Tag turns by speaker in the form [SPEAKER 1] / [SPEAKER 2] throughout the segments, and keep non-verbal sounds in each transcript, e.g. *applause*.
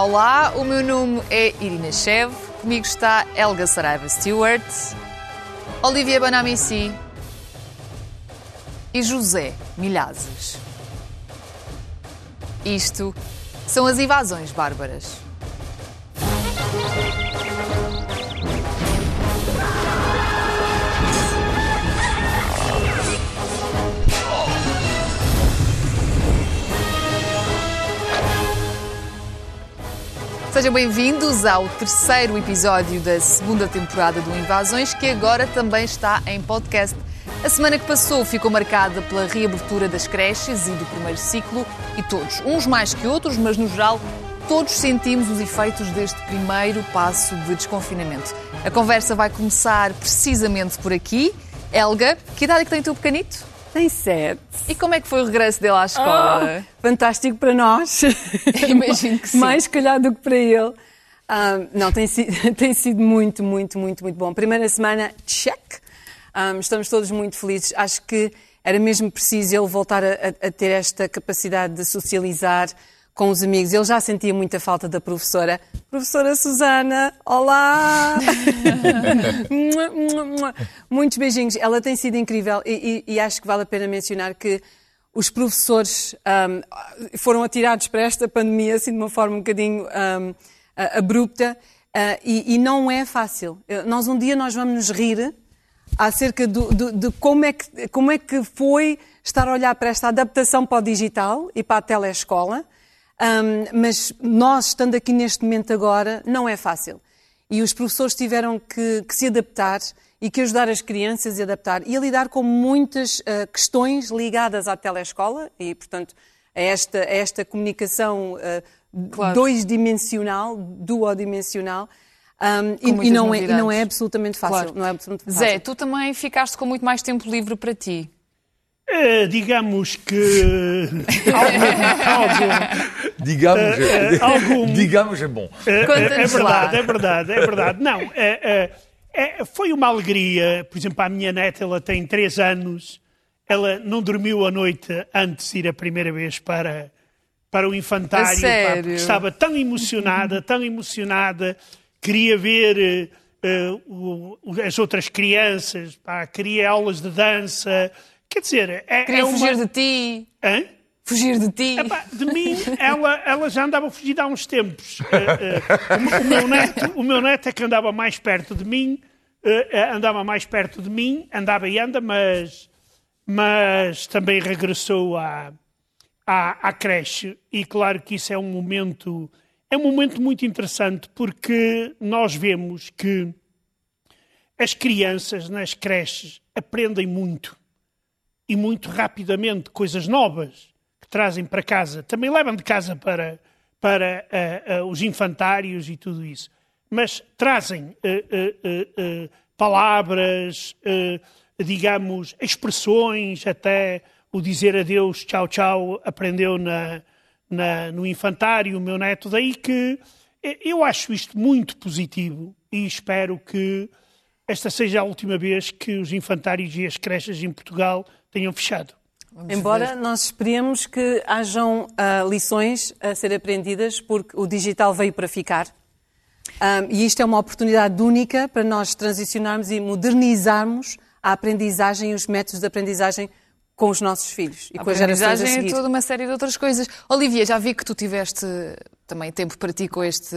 [SPEAKER 1] Olá, o meu nome é Irina Chev, comigo está Helga Saraiva Stewart, Olivia Banamici e José Milhazes. Isto são as invasões bárbaras. Sejam bem-vindos ao terceiro episódio da segunda temporada do Invasões, que agora também está em podcast. A semana que passou ficou marcada pela reabertura das creches e do primeiro ciclo, e todos, uns mais que outros, mas no geral, todos sentimos os efeitos deste primeiro passo de desconfinamento. A conversa vai começar precisamente por aqui. Helga, que idade é que tem o teu pequenito?
[SPEAKER 2] Tem sete.
[SPEAKER 1] E como é que foi o regresso dele à escola?
[SPEAKER 2] Oh, fantástico para nós. *laughs*
[SPEAKER 1] Imagino que sim.
[SPEAKER 2] Mais calhar do que para ele. Um, não, tem sido, *laughs* tem sido muito, muito, muito, muito bom. Primeira semana, check. Um, estamos todos muito felizes. Acho que era mesmo preciso ele voltar a, a, ter esta capacidade de socializar com os amigos. Ele já sentia muita falta da professora. Professora Susana, olá! *laughs* Muitos beijinhos. Ela tem sido incrível e, e, e, acho que vale a pena mencionar que os professores um, foram atirados para esta pandemia assim de uma forma um bocadinho um, abrupta uh, e, e, não é fácil. Nós um dia nós vamos nos rir acerca do, do, de como é, que, como é que foi estar a olhar para esta adaptação para o digital e para a telescola um, mas nós, estando aqui neste momento agora, não é fácil. E os professores tiveram que, que se adaptar e que ajudar as crianças a adaptar e a lidar com muitas uh, questões ligadas à telescola e, portanto, a esta, a esta comunicação uh, claro. dois-dimensional, duodimensional. Um, e, e, não é, e, não é, absolutamente fácil.
[SPEAKER 1] Claro.
[SPEAKER 2] Não é absolutamente
[SPEAKER 1] fácil. Zé, tu também ficaste com muito mais tempo livre para ti.
[SPEAKER 3] É, digamos que. *laughs* algum,
[SPEAKER 4] digamos, é, algum, *laughs* digamos é bom.
[SPEAKER 3] É, é, verdade, é verdade, é verdade. Não, foi uma alegria. Por exemplo, a minha neta, ela tem três anos, ela não dormiu a noite antes de ir a primeira vez para, para o infantário. Pá, porque estava tão emocionada, tão emocionada, queria ver. Uh, as outras crianças, pá, queria aulas de dança, Quer dizer, é,
[SPEAKER 1] Queria
[SPEAKER 3] é
[SPEAKER 1] uma... fugir de ti.
[SPEAKER 3] Hã?
[SPEAKER 1] Fugir de ti.
[SPEAKER 3] Epá, de mim, ela, ela já andava a fugir há uns tempos. Uh, uh, o, o, meu neto, o meu neto é que andava mais perto de mim, uh, andava mais perto de mim, andava e anda, mas, mas também regressou à, à, à creche. E claro que isso é um momento, é um momento muito interessante porque nós vemos que as crianças nas creches aprendem muito e muito rapidamente coisas novas trazem para casa. Também levam de casa para, para uh, uh, os infantários e tudo isso. Mas trazem uh, palavras, digamos, expressões, até o dizer adeus, tchau, tchau, aprendeu na, na, no infantário o meu neto. Daí que eu acho isto muito positivo e espero que esta seja a última vez que os infantários e as creches em Portugal tenham fechado.
[SPEAKER 2] Vamos Embora ver. nós esperemos que hajam uh, lições a ser aprendidas, porque o digital veio para ficar. Um, e isto é uma oportunidade única para nós transicionarmos e modernizarmos a aprendizagem e os métodos de aprendizagem com os nossos filhos e a com as gerações a seguir.
[SPEAKER 1] e toda uma série de outras coisas. Olivia, já vi que tu tiveste também tempo para ti com este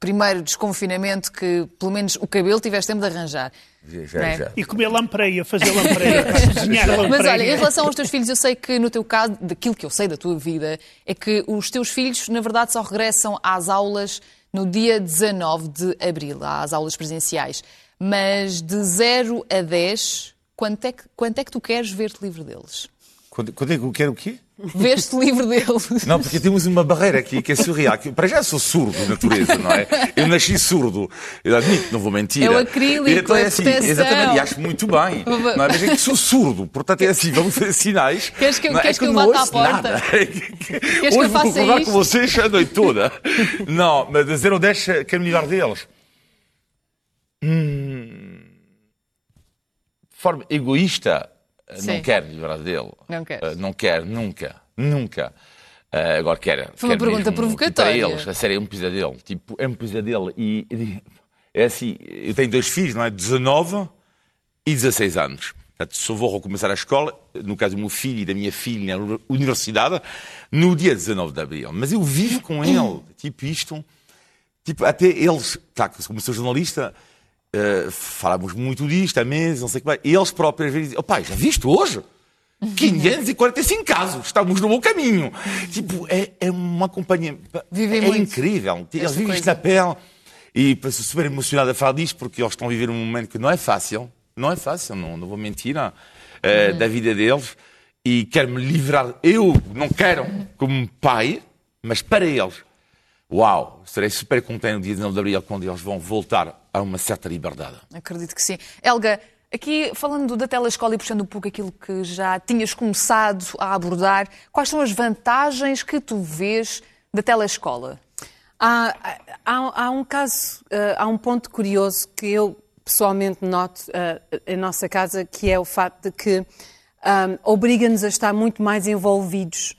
[SPEAKER 1] primeiro desconfinamento que, pelo menos, o cabelo tiveste tempo de arranjar.
[SPEAKER 3] Já, é? já. E comer lampreia, fazer lampreia, *laughs* desenhar lampreia.
[SPEAKER 1] Mas olha, em relação aos teus filhos, eu sei que no teu caso, daquilo que eu sei da tua vida, é que os teus filhos, na verdade, só regressam às aulas no dia 19 de abril, às aulas presenciais. Mas de 0 a 10, quanto é que, quanto é que tu queres ver-te livre deles?
[SPEAKER 4] Quando, quando é que eu quero o quê?
[SPEAKER 1] Veste livre deles.
[SPEAKER 4] Não, porque temos uma barreira aqui que é surreal. Para já sou surdo de natureza, não é? Eu nasci surdo. Eu admito, não vou mentir.
[SPEAKER 1] É o acrílico, então é, é assim,
[SPEAKER 4] Exatamente, e acho muito bem. Não é? Mas é que sou surdo, portanto é assim, vamos fazer sinais.
[SPEAKER 1] Queres que, não, queres é que, que eu bata à porta? Queres
[SPEAKER 4] Hoje vou concordar com vocês a noite toda. Não, mas a 0 10 quero me livrar deles. Hum, de forma egoísta, Sim. não quer livrar dele.
[SPEAKER 1] Não quer.
[SPEAKER 4] Uh, não quer, nunca. Nunca. Uh, agora quer.
[SPEAKER 1] Foi uma
[SPEAKER 4] quer
[SPEAKER 1] pergunta provocatória.
[SPEAKER 4] Para eles, a sério, é um pesadelo. Tipo, é um pesadelo. E, e é assim, eu tenho dois filhos, não é? 19 e 16 anos. Portanto, só vou recomeçar a escola, no caso do meu filho e da minha filha na universidade, no dia 19 de abril. Mas eu vivo com *coughs* ele, tipo isto. Tipo, até eles, tá, como sou jornalista, uh, falamos muito disto há meses, não sei o que vai. E eles próprios vezes dizem, pai, já viste hoje? *laughs* 545 casos, estamos no bom caminho. Tipo, é, é uma companhia.
[SPEAKER 1] Vivem
[SPEAKER 4] é
[SPEAKER 1] muito
[SPEAKER 4] incrível. Eles vivem isto na pele. E estou super emocionado a falar disto porque eles estão a viver um momento que não é fácil. Não é fácil, não, não vou mentir, não, eh, da vida deles. E quero-me livrar. Eu não quero como pai, mas para eles. Uau, serei super contente no dia 19 de abril quando eles vão voltar a uma certa liberdade.
[SPEAKER 1] Acredito que sim. Helga, aqui falando da telescola e puxando um pouco aquilo que já tinhas começado a abordar, quais são as vantagens que tu vês da telescola?
[SPEAKER 2] Há, há, há um caso, eh, há um ponto curioso que eu pessoalmente noto eh, em nossa casa, que é o facto de que ahm, obriga-nos a estar muito mais envolvidos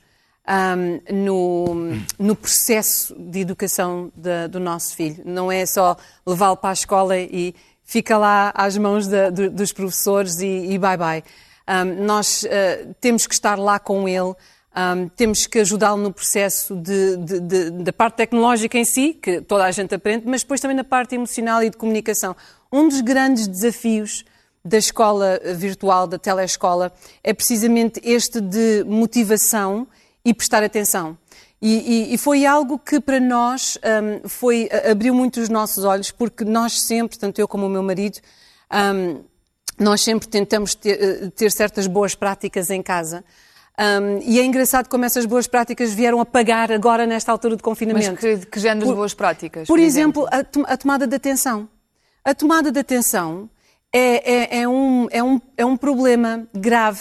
[SPEAKER 2] ahm, no, no processo de educação da- do nosso filho. Não é só levá-lo para a escola e fica lá às mãos da- do- dos professores e, e bye bye. Ahm, nós eh, temos que estar lá com ele. Um, temos que ajudá-lo no processo de- de- de- da parte tecnológica em si, que toda a gente aprende, mas depois também na parte emocional e de comunicação. Um dos grandes desafios da escola virtual, da telescola, é precisamente este de motivação e prestar atenção. E, e- e foi algo que para nós um, foi, abriu muito os nossos olhos, porque nós sempre, tanto eu como o meu marido, um, nós sempre tentamos ter, eh, ter certas boas práticas em casa. Um, e é engraçado como essas boas práticas vieram a pagar agora nesta altura de
[SPEAKER 1] Mas
[SPEAKER 2] confinamento.
[SPEAKER 1] que, que género de
[SPEAKER 2] Por-
[SPEAKER 1] boas práticas?
[SPEAKER 2] Por exemplo, a, to- a tomada de atenção. A tomada de atenção é, é- é um, é, um, é um problema grave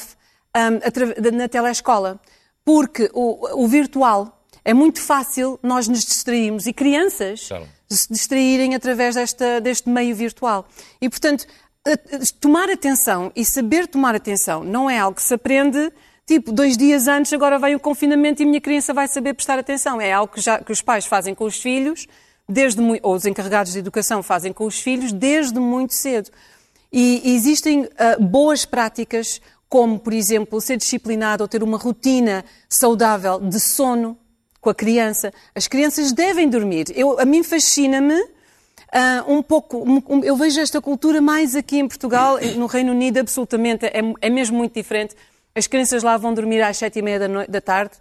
[SPEAKER 2] hum, na telescola, porque o, o virtual é muito fácil nós nos distrairmos e crianças
[SPEAKER 4] Claro.
[SPEAKER 2] se distraírem através desta, deste meio virtual. E, portanto, tomar atenção e saber tomar atenção não é algo que se aprende. Tipo, dois dias antes, agora vem o confinamento e a minha criança vai saber prestar atenção. É algo que, já, que os pais fazem com os filhos, desde ou os encarregados de educação fazem com os filhos, desde muito cedo. E, existem ah, boas práticas, como, por exemplo, ser disciplinado ou ter uma rotina saudável de sono com a criança. As crianças devem dormir. Eu, a mim fascina-me ah, um pouco. um- eu vejo esta cultura mais aqui em Portugal, no Reino Unido, absolutamente, é, é mesmo muito diferente. As crianças lá vão dormir às sete e meia da, noi- da tarde,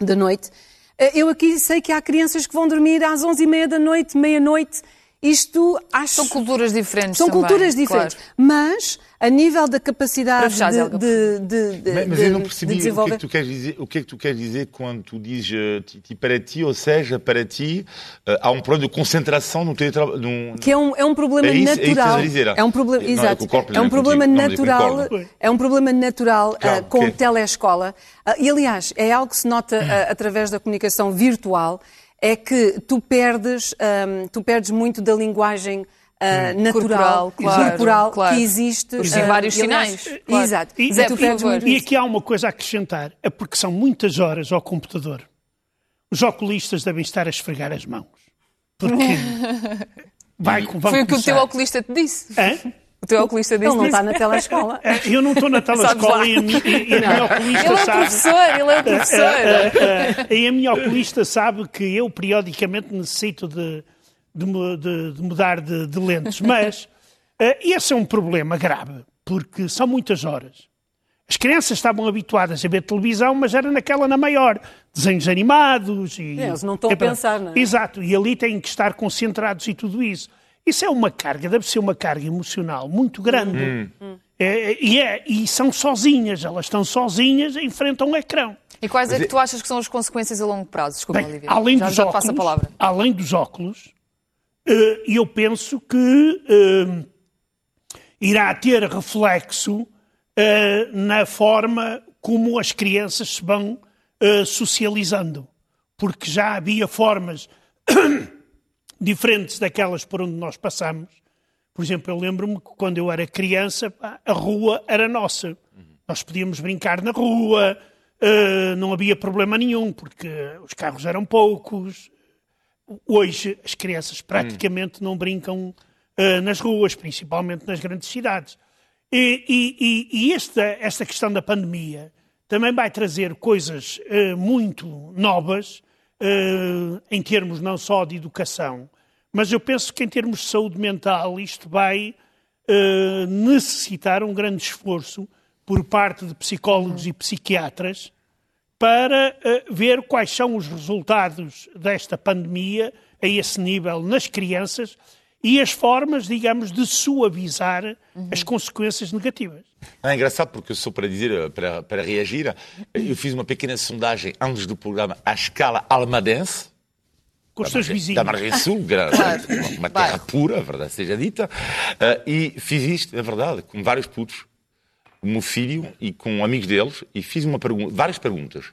[SPEAKER 2] da noite. Ah, Eu aqui sei que há crianças que vão dormir às onze e meia da noite, meia-noite. Isto acho.
[SPEAKER 1] São culturas diferentes
[SPEAKER 2] São
[SPEAKER 1] também,
[SPEAKER 2] culturas diferentes.
[SPEAKER 1] claro.
[SPEAKER 2] Mas, a nível da capacidade
[SPEAKER 1] fechar,
[SPEAKER 2] de, de, de, de,
[SPEAKER 5] Mas, eu não percebi o que, é
[SPEAKER 2] desenvolver.
[SPEAKER 5] que tu queres dizer, o que é que tu queres dizer quando tu dizes eh, para ti, ou seja, para ti, eh, há um problema de concentração no teu trabalho. num-
[SPEAKER 2] Que é um, é um problema
[SPEAKER 5] É isso- é isso que
[SPEAKER 2] natural. É um problema, exato. é um problema natural. É um problema natural
[SPEAKER 5] Claro,
[SPEAKER 2] com
[SPEAKER 5] ok.
[SPEAKER 2] telescola. Ah, e aliás, é algo que se nota ah, *clears throat* através da comunicação virtual, é que tu perdes, tu perdes muito da linguagem ah, natural,
[SPEAKER 1] Corporal, claro,
[SPEAKER 2] corporal
[SPEAKER 1] claro.
[SPEAKER 2] que existe. Ah,
[SPEAKER 1] vários
[SPEAKER 2] e aliás-
[SPEAKER 1] sinais, claro.
[SPEAKER 2] Exato.
[SPEAKER 3] E,
[SPEAKER 1] Zé,
[SPEAKER 2] muito
[SPEAKER 3] e
[SPEAKER 2] isso.
[SPEAKER 3] aqui há uma coisa a acrescentar, é porque são muitas horas ao computador. Os oculistas devem estar a esfregar as mãos. Porque *laughs* vai, vão
[SPEAKER 1] Foi o que o teu oculista te disse.
[SPEAKER 3] Hã?
[SPEAKER 1] O teu oculista
[SPEAKER 2] Ele
[SPEAKER 1] disse.
[SPEAKER 2] não está na telescola. *laughs*
[SPEAKER 3] É, Eu não estou na telescola e a minha, e a minha oculista
[SPEAKER 1] Ele é o
[SPEAKER 3] sabe.
[SPEAKER 1] professor, ele é o *laughs* professor.
[SPEAKER 3] E a minha oculista sabe que eu periodicamente necessito de, de de- de mudar de, de lentes. Mas ah, *laughs* esse é um problema grave, porque são muitas horas. As crianças estavam habituadas a ver televisão, mas era naquela na maior. Desenhos animados e...
[SPEAKER 2] É, eles não estão a
[SPEAKER 3] Epá,
[SPEAKER 2] pensar, não é?
[SPEAKER 3] Exato, e ali têm que estar concentrados e tudo isso. Isso é uma carga, deve ser uma carga emocional muito grande. É, e, é, e são sozinhas, elas estão sozinhas em frente a um ecrã.
[SPEAKER 1] E quais é que tu achas que são as consequências a longo prazo? Desculpa,
[SPEAKER 3] Bem,
[SPEAKER 1] Olivia.
[SPEAKER 3] além
[SPEAKER 1] já,
[SPEAKER 3] dos
[SPEAKER 1] já
[SPEAKER 3] óculos,
[SPEAKER 1] passo a palavra.
[SPEAKER 3] além dos óculos, eh, eu penso que eh, irá ter reflexo eh, na forma como as crianças se vão socializando, porque já havia formas *coughs* diferentes daquelas por onde nós passamos. Por exemplo, eu lembro-me que quando eu era criança, a rua era nossa. Nós podíamos brincar na rua, não havia problema nenhum, porque os carros eram poucos. Hoje as crianças praticamente não brincam uh, nas ruas, principalmente nas grandes cidades. E, e, e esta, esta questão da pandemia também vai trazer coisas uh, muito novas, em termos não só de educação, mas eu penso que em termos de saúde mental isto vai necessitar um grande esforço por parte de psicólogos e psiquiatras para uh, ver quais são os resultados desta pandemia a esse nível nas crianças e as formas, digamos, de suavizar uhum. as consequências negativas.
[SPEAKER 4] É engraçado porque só para dizer, eh, para, para reagir, eu fiz uma pequena sondagem antes do programa à escala almadense,
[SPEAKER 3] com os seus vizinhos.
[SPEAKER 4] Da margem sul, *laughs* uma terra pura, verdade seja dita, uh, e fiz isto, é verdade, com vários putos o meu filho e com amigos deles e fiz uma pergunta, várias perguntas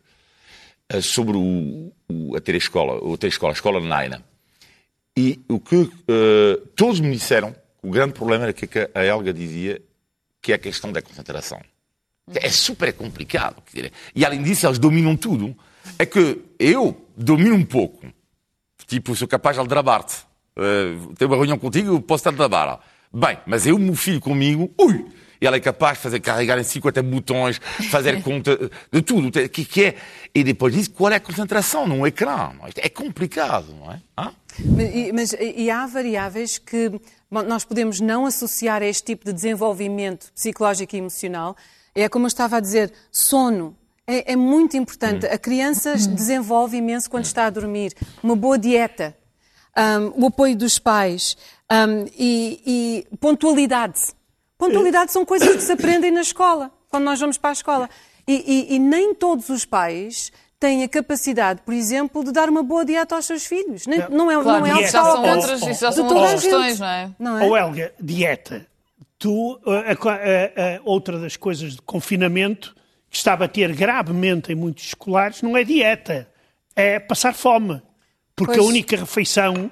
[SPEAKER 4] uh, sobre o, o, a ter a escola, o ter a escola, a escola de Naina. E o que uh, todos me disseram, o grande problema era que a Helga dizia que é a questão da concentração. É super complicado. E além disso, eles dominam tudo. É que eu domino um pouco. Tipo, sou capaz de aldrabar-te. Uh, tenho uma reunião contigo, posso te aldrabar. Bem, mas eu, meu filho comigo, ui, e ela é capaz de fazer carregar em 50 botões, fazer *laughs* conta de tudo. O que, que é? E depois disso, qual é a concentração num ecrã? É complicado, não é?
[SPEAKER 2] Mas, mas e há variáveis que nós podemos não associar a este tipo de desenvolvimento psicológico e emocional. É como eu estava a dizer, sono. É, é muito importante. Hum. A criança desenvolve imenso quando está a dormir. Uma boa dieta, um, o apoio dos pais um, e, e pontualidade. Pontualidade são coisas que se aprendem na escola, quando nós vamos para a escola. E, e, e, nem todos os pais têm a capacidade, por exemplo, de dar uma boa dieta aos seus filhos. Nem, não é,
[SPEAKER 1] claro,
[SPEAKER 2] não
[SPEAKER 1] é já são outras, isso já são outras questões, não é?
[SPEAKER 3] Não é? Ou Helga, dieta. Tu, a, a, a, outra das coisas de confinamento que está a bater gravemente em muitos escolares não é dieta, é passar fome. Porque pois. a única refeição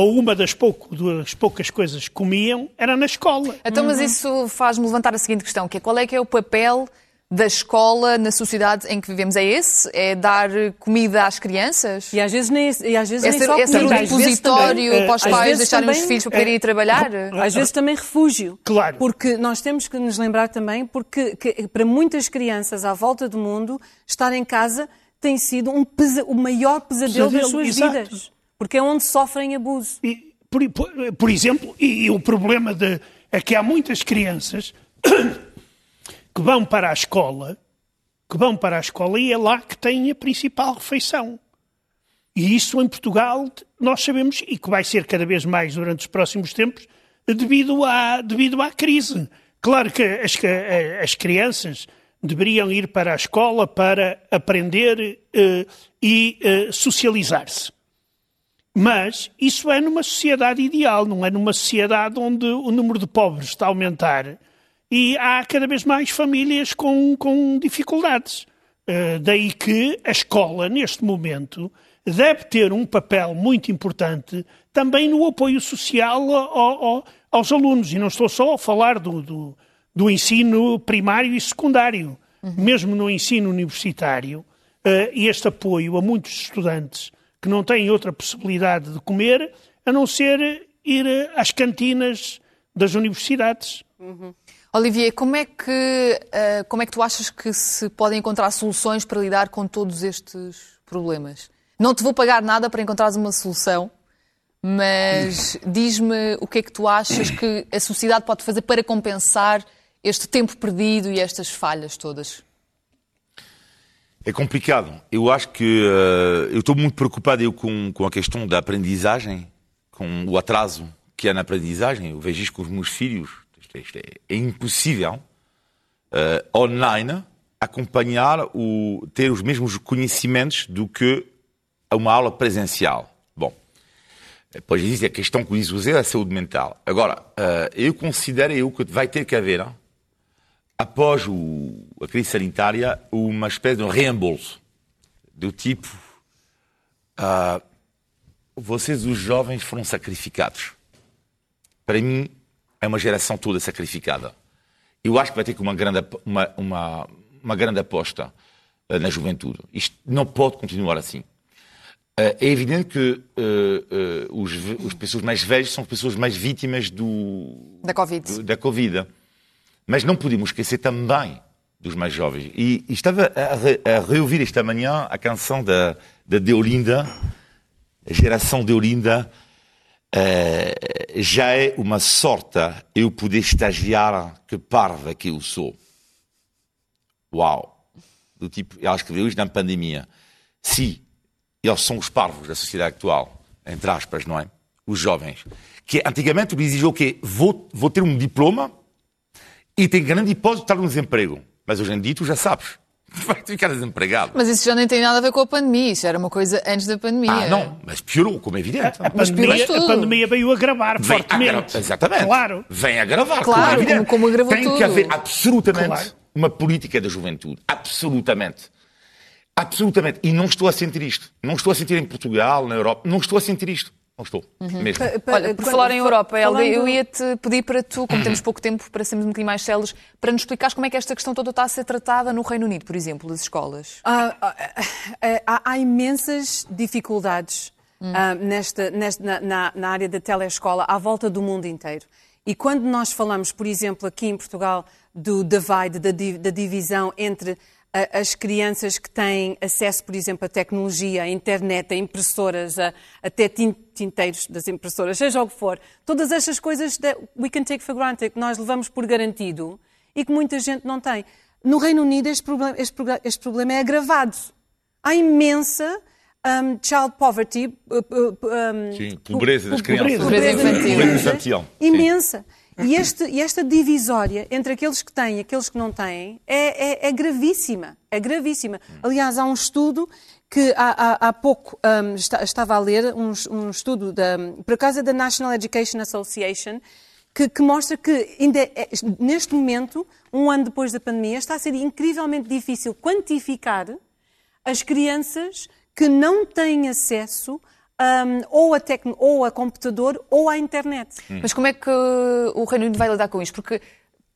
[SPEAKER 3] ou uma das, pouco, das poucas coisas que comiam era na escola.
[SPEAKER 1] Então, mas uhum. isso faz-me levantar a seguinte questão, que é qual é que é o papel da escola na sociedade em que vivemos é esse? É dar comida às crianças?
[SPEAKER 2] E às vezes nem, e às vezes
[SPEAKER 1] é
[SPEAKER 2] nem
[SPEAKER 1] ser,
[SPEAKER 2] só
[SPEAKER 1] é ser um depositório para os pais deixarem também, os filhos para poderem ir trabalhar?
[SPEAKER 2] Às vezes também refúgio.
[SPEAKER 3] Claro.
[SPEAKER 2] Porque nós temos que nos lembrar também, porque que, para muitas crianças à volta do mundo, estar em casa tem sido um pesa, o maior pesadelo, pesadelo das suas exato. vidas. Porque é onde sofrem abuso.
[SPEAKER 3] E, por, por, exemplo, e, e, o problema de, é que há muitas crianças *coughs* que vão para a escola, que vão para a escola e é lá que têm a principal refeição. E isso em Portugal nós sabemos, e que vai ser cada vez mais durante os próximos tempos, devido à, devido à crise. Claro que as, as crianças deveriam ir para a escola para aprender uh, e uh, socializar-se. Mas isso é numa sociedade ideal, não é numa sociedade onde o número de pobres está a aumentar e há cada vez mais famílias com, com dificuldades. Uh, daí que a escola, neste momento, deve ter um papel muito importante também no apoio social ao, ao, aos alunos. E não estou só a falar do, do, do ensino primário e secundário. Uhum. Mesmo no ensino universitário, uh, este apoio a muitos estudantes que não têm outra possibilidade de comer a não ser ir às cantinas das universidades.
[SPEAKER 1] Uhum. Olivier, como é, que, uh, como é que tu achas que se podem encontrar soluções para lidar com todos estes problemas? Não te vou pagar nada para encontrares uma solução, mas *laughs* diz-me o que é que tu achas que a sociedade pode fazer para compensar este tempo perdido e estas falhas todas?
[SPEAKER 4] É complicado. Eu acho que uh, eu estou muito preocupado eu, com, com a questão da aprendizagem, com o atraso que há na aprendizagem. Eu vejo isto com os meus filhos. Isto, isto é, é, impossível uh, online acompanhar o ter os mesmos conhecimentos do que uma aula presencial. Bom, depois existe a questão que diz o Zé, a saúde mental. Agora, uh, eu considero eu que vai ter que haver após o, a crise sanitária, uma espécie de um reembolso do tipo: uh, vocês, os jovens, foram sacrificados. Para mim, é uma geração toda sacrificada. Eu acho que vai ter que uma grande, uma, uma, uma grande aposta na juventude. Isto não pode continuar assim. É evidente que uh, uh, os, as pessoas mais velhas são as pessoas mais vítimas do,
[SPEAKER 1] da, COVID.
[SPEAKER 4] Do, da Covid. Mas não podemos esquecer também dos mais jovens. E, e estava a, re, a, reouvir esta manhã a canção da, da Deolinda, a geração Deolinda. Uh, já é uma sorte eu poder estagiar que parva que eu sou. Uau! Do tipo, ela escreveu isto na pandemia. Se eles são os parvos da sociedade atual, entre aspas, não é? Os jovens. Que antigamente diziam o quê? Vou, vou ter um diploma e tenho grande hipótese de estar no desemprego. Mas hoje em dia tu já sabes. *laughs* Vai ficar desempregado.
[SPEAKER 1] Mas isso já nem tem nada a ver com a pandemia. Isso era uma coisa antes da pandemia.
[SPEAKER 4] Ah, não. Mas piorou, como é evidente.
[SPEAKER 3] A, a, pandemia, a pandemia, veio agravar vem fortemente.
[SPEAKER 4] A exatamente.
[SPEAKER 3] Claro.
[SPEAKER 4] Vem agravar.
[SPEAKER 1] Claro,
[SPEAKER 4] como, é
[SPEAKER 1] como, como agravou
[SPEAKER 4] tem
[SPEAKER 1] tudo.
[SPEAKER 4] que haver absolutamente claro. uma política da juventude. Absolutamente. Absolutamente. E não estou a sentir isto. Não estou a sentir em Portugal, na Europa. Não estou a sentir isto. Não estou. Uhum. Mesmo.
[SPEAKER 1] Olha, por falar em Europa, Helga, eu ia-te pedir para tu, como temos pouco tempo para sermos um bocadinho mais células, para nos explicares como é que esta questão toda está a ser tratada no Reino Unido, por exemplo, das escolas.
[SPEAKER 2] Ah, ah, ah, há, imensas dificuldades hum. nesta, nesta na, na área da telescola à volta do mundo inteiro. E quando nós falamos, por exemplo, aqui em Portugal, do divide, da, da divisão entre as crianças que têm acesso, por exemplo, à tecnologia, à internet, a impressoras, a, até tinteiros das impressoras, seja o que for, todas estas coisas that we can take for granted, que nós levamos por garantido e que muita gente não tem. No Reino Unido este problema, este, este problema é agravado. Há imensa um, child poverty,
[SPEAKER 4] uh, uh, um, Sim, pobreza das
[SPEAKER 1] crianças.
[SPEAKER 2] Pobreza infantil.
[SPEAKER 1] Pobreza
[SPEAKER 4] infantil.
[SPEAKER 2] Imensa. E, este, e, esta divisória entre aqueles que têm e aqueles que não têm é, é, é gravíssima. É gravíssima. Aliás, há um estudo que há, há, há pouco um, está, estava a ler, um, um estudo, da, por acaso é da National Education Association, que, que mostra que ainda é, neste momento, um ano depois da pandemia, está a ser incrivelmente difícil quantificar as crianças que não têm acesso um, ou, a tecno, ou a computador ou à internet.
[SPEAKER 1] Hum. Mas como é que o Reino Unido vai lidar com isto? Porque,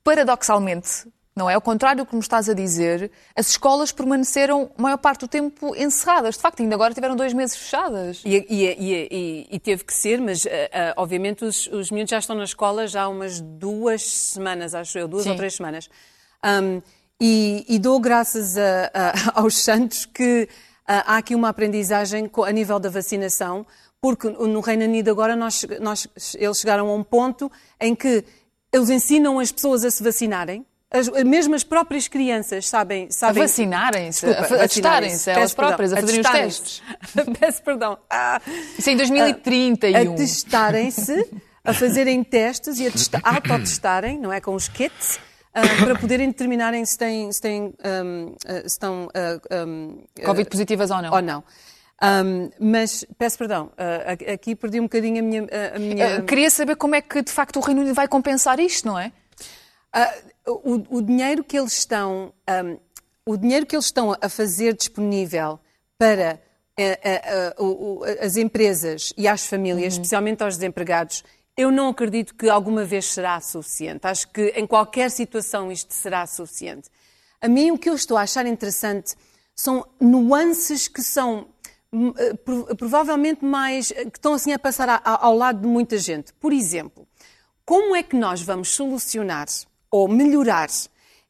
[SPEAKER 1] paradoxalmente, não é? Ao contrário do que me estás a dizer, as escolas permaneceram a maior parte do tempo encerradas. De facto, ainda agora tiveram dois meses fechadas.
[SPEAKER 2] E, e, e, e teve que ser, mas uh, uh, obviamente os, os miúdos já estão na escola já há umas duas semanas, acho eu, duas Sim. ou três semanas. Um, e, dou graças a, a, *laughs* aos santos que há aqui uma aprendizagem a nível da vacinação, porque no Reino Unido agora nós, nós, eles chegaram a um ponto em que eles ensinam as pessoas a se vacinarem, as, mesmo as próprias crianças sabem... sabem
[SPEAKER 1] a vacinarem-se, a, a testarem-se, elas próprias, a fazerem os testes. *laughs*
[SPEAKER 2] Peço perdão.
[SPEAKER 1] Ah, Isso é em 2031.
[SPEAKER 2] A, a testarem-se, a fazerem testes e a autotestarem, não é, com os kits, uh, para poderem determinarem se, têm, se, têm, um, uh, se estão. Uh,
[SPEAKER 1] um, Covid positivas ou não.
[SPEAKER 2] Ou não. Um, mas peço perdão, uh, aqui perdi um bocadinho a minha. A minha...
[SPEAKER 1] Uh, queria saber como é que de facto o Reino Unido vai compensar isto, não é?
[SPEAKER 2] Uh, o, o, dinheiro que eles estão, um, o dinheiro que eles estão a fazer disponível para as empresas e às famílias, uhum. especialmente aos desempregados, eu não acredito que alguma vez será suficiente. Acho que em qualquer situação isto será suficiente. A mim o que eu estou a achar interessante são nuances que são hum, eh, provavelmente mais eh, que estão assim a passar ao lado de muita gente. Por exemplo, como é que nós vamos solucionar ou melhorar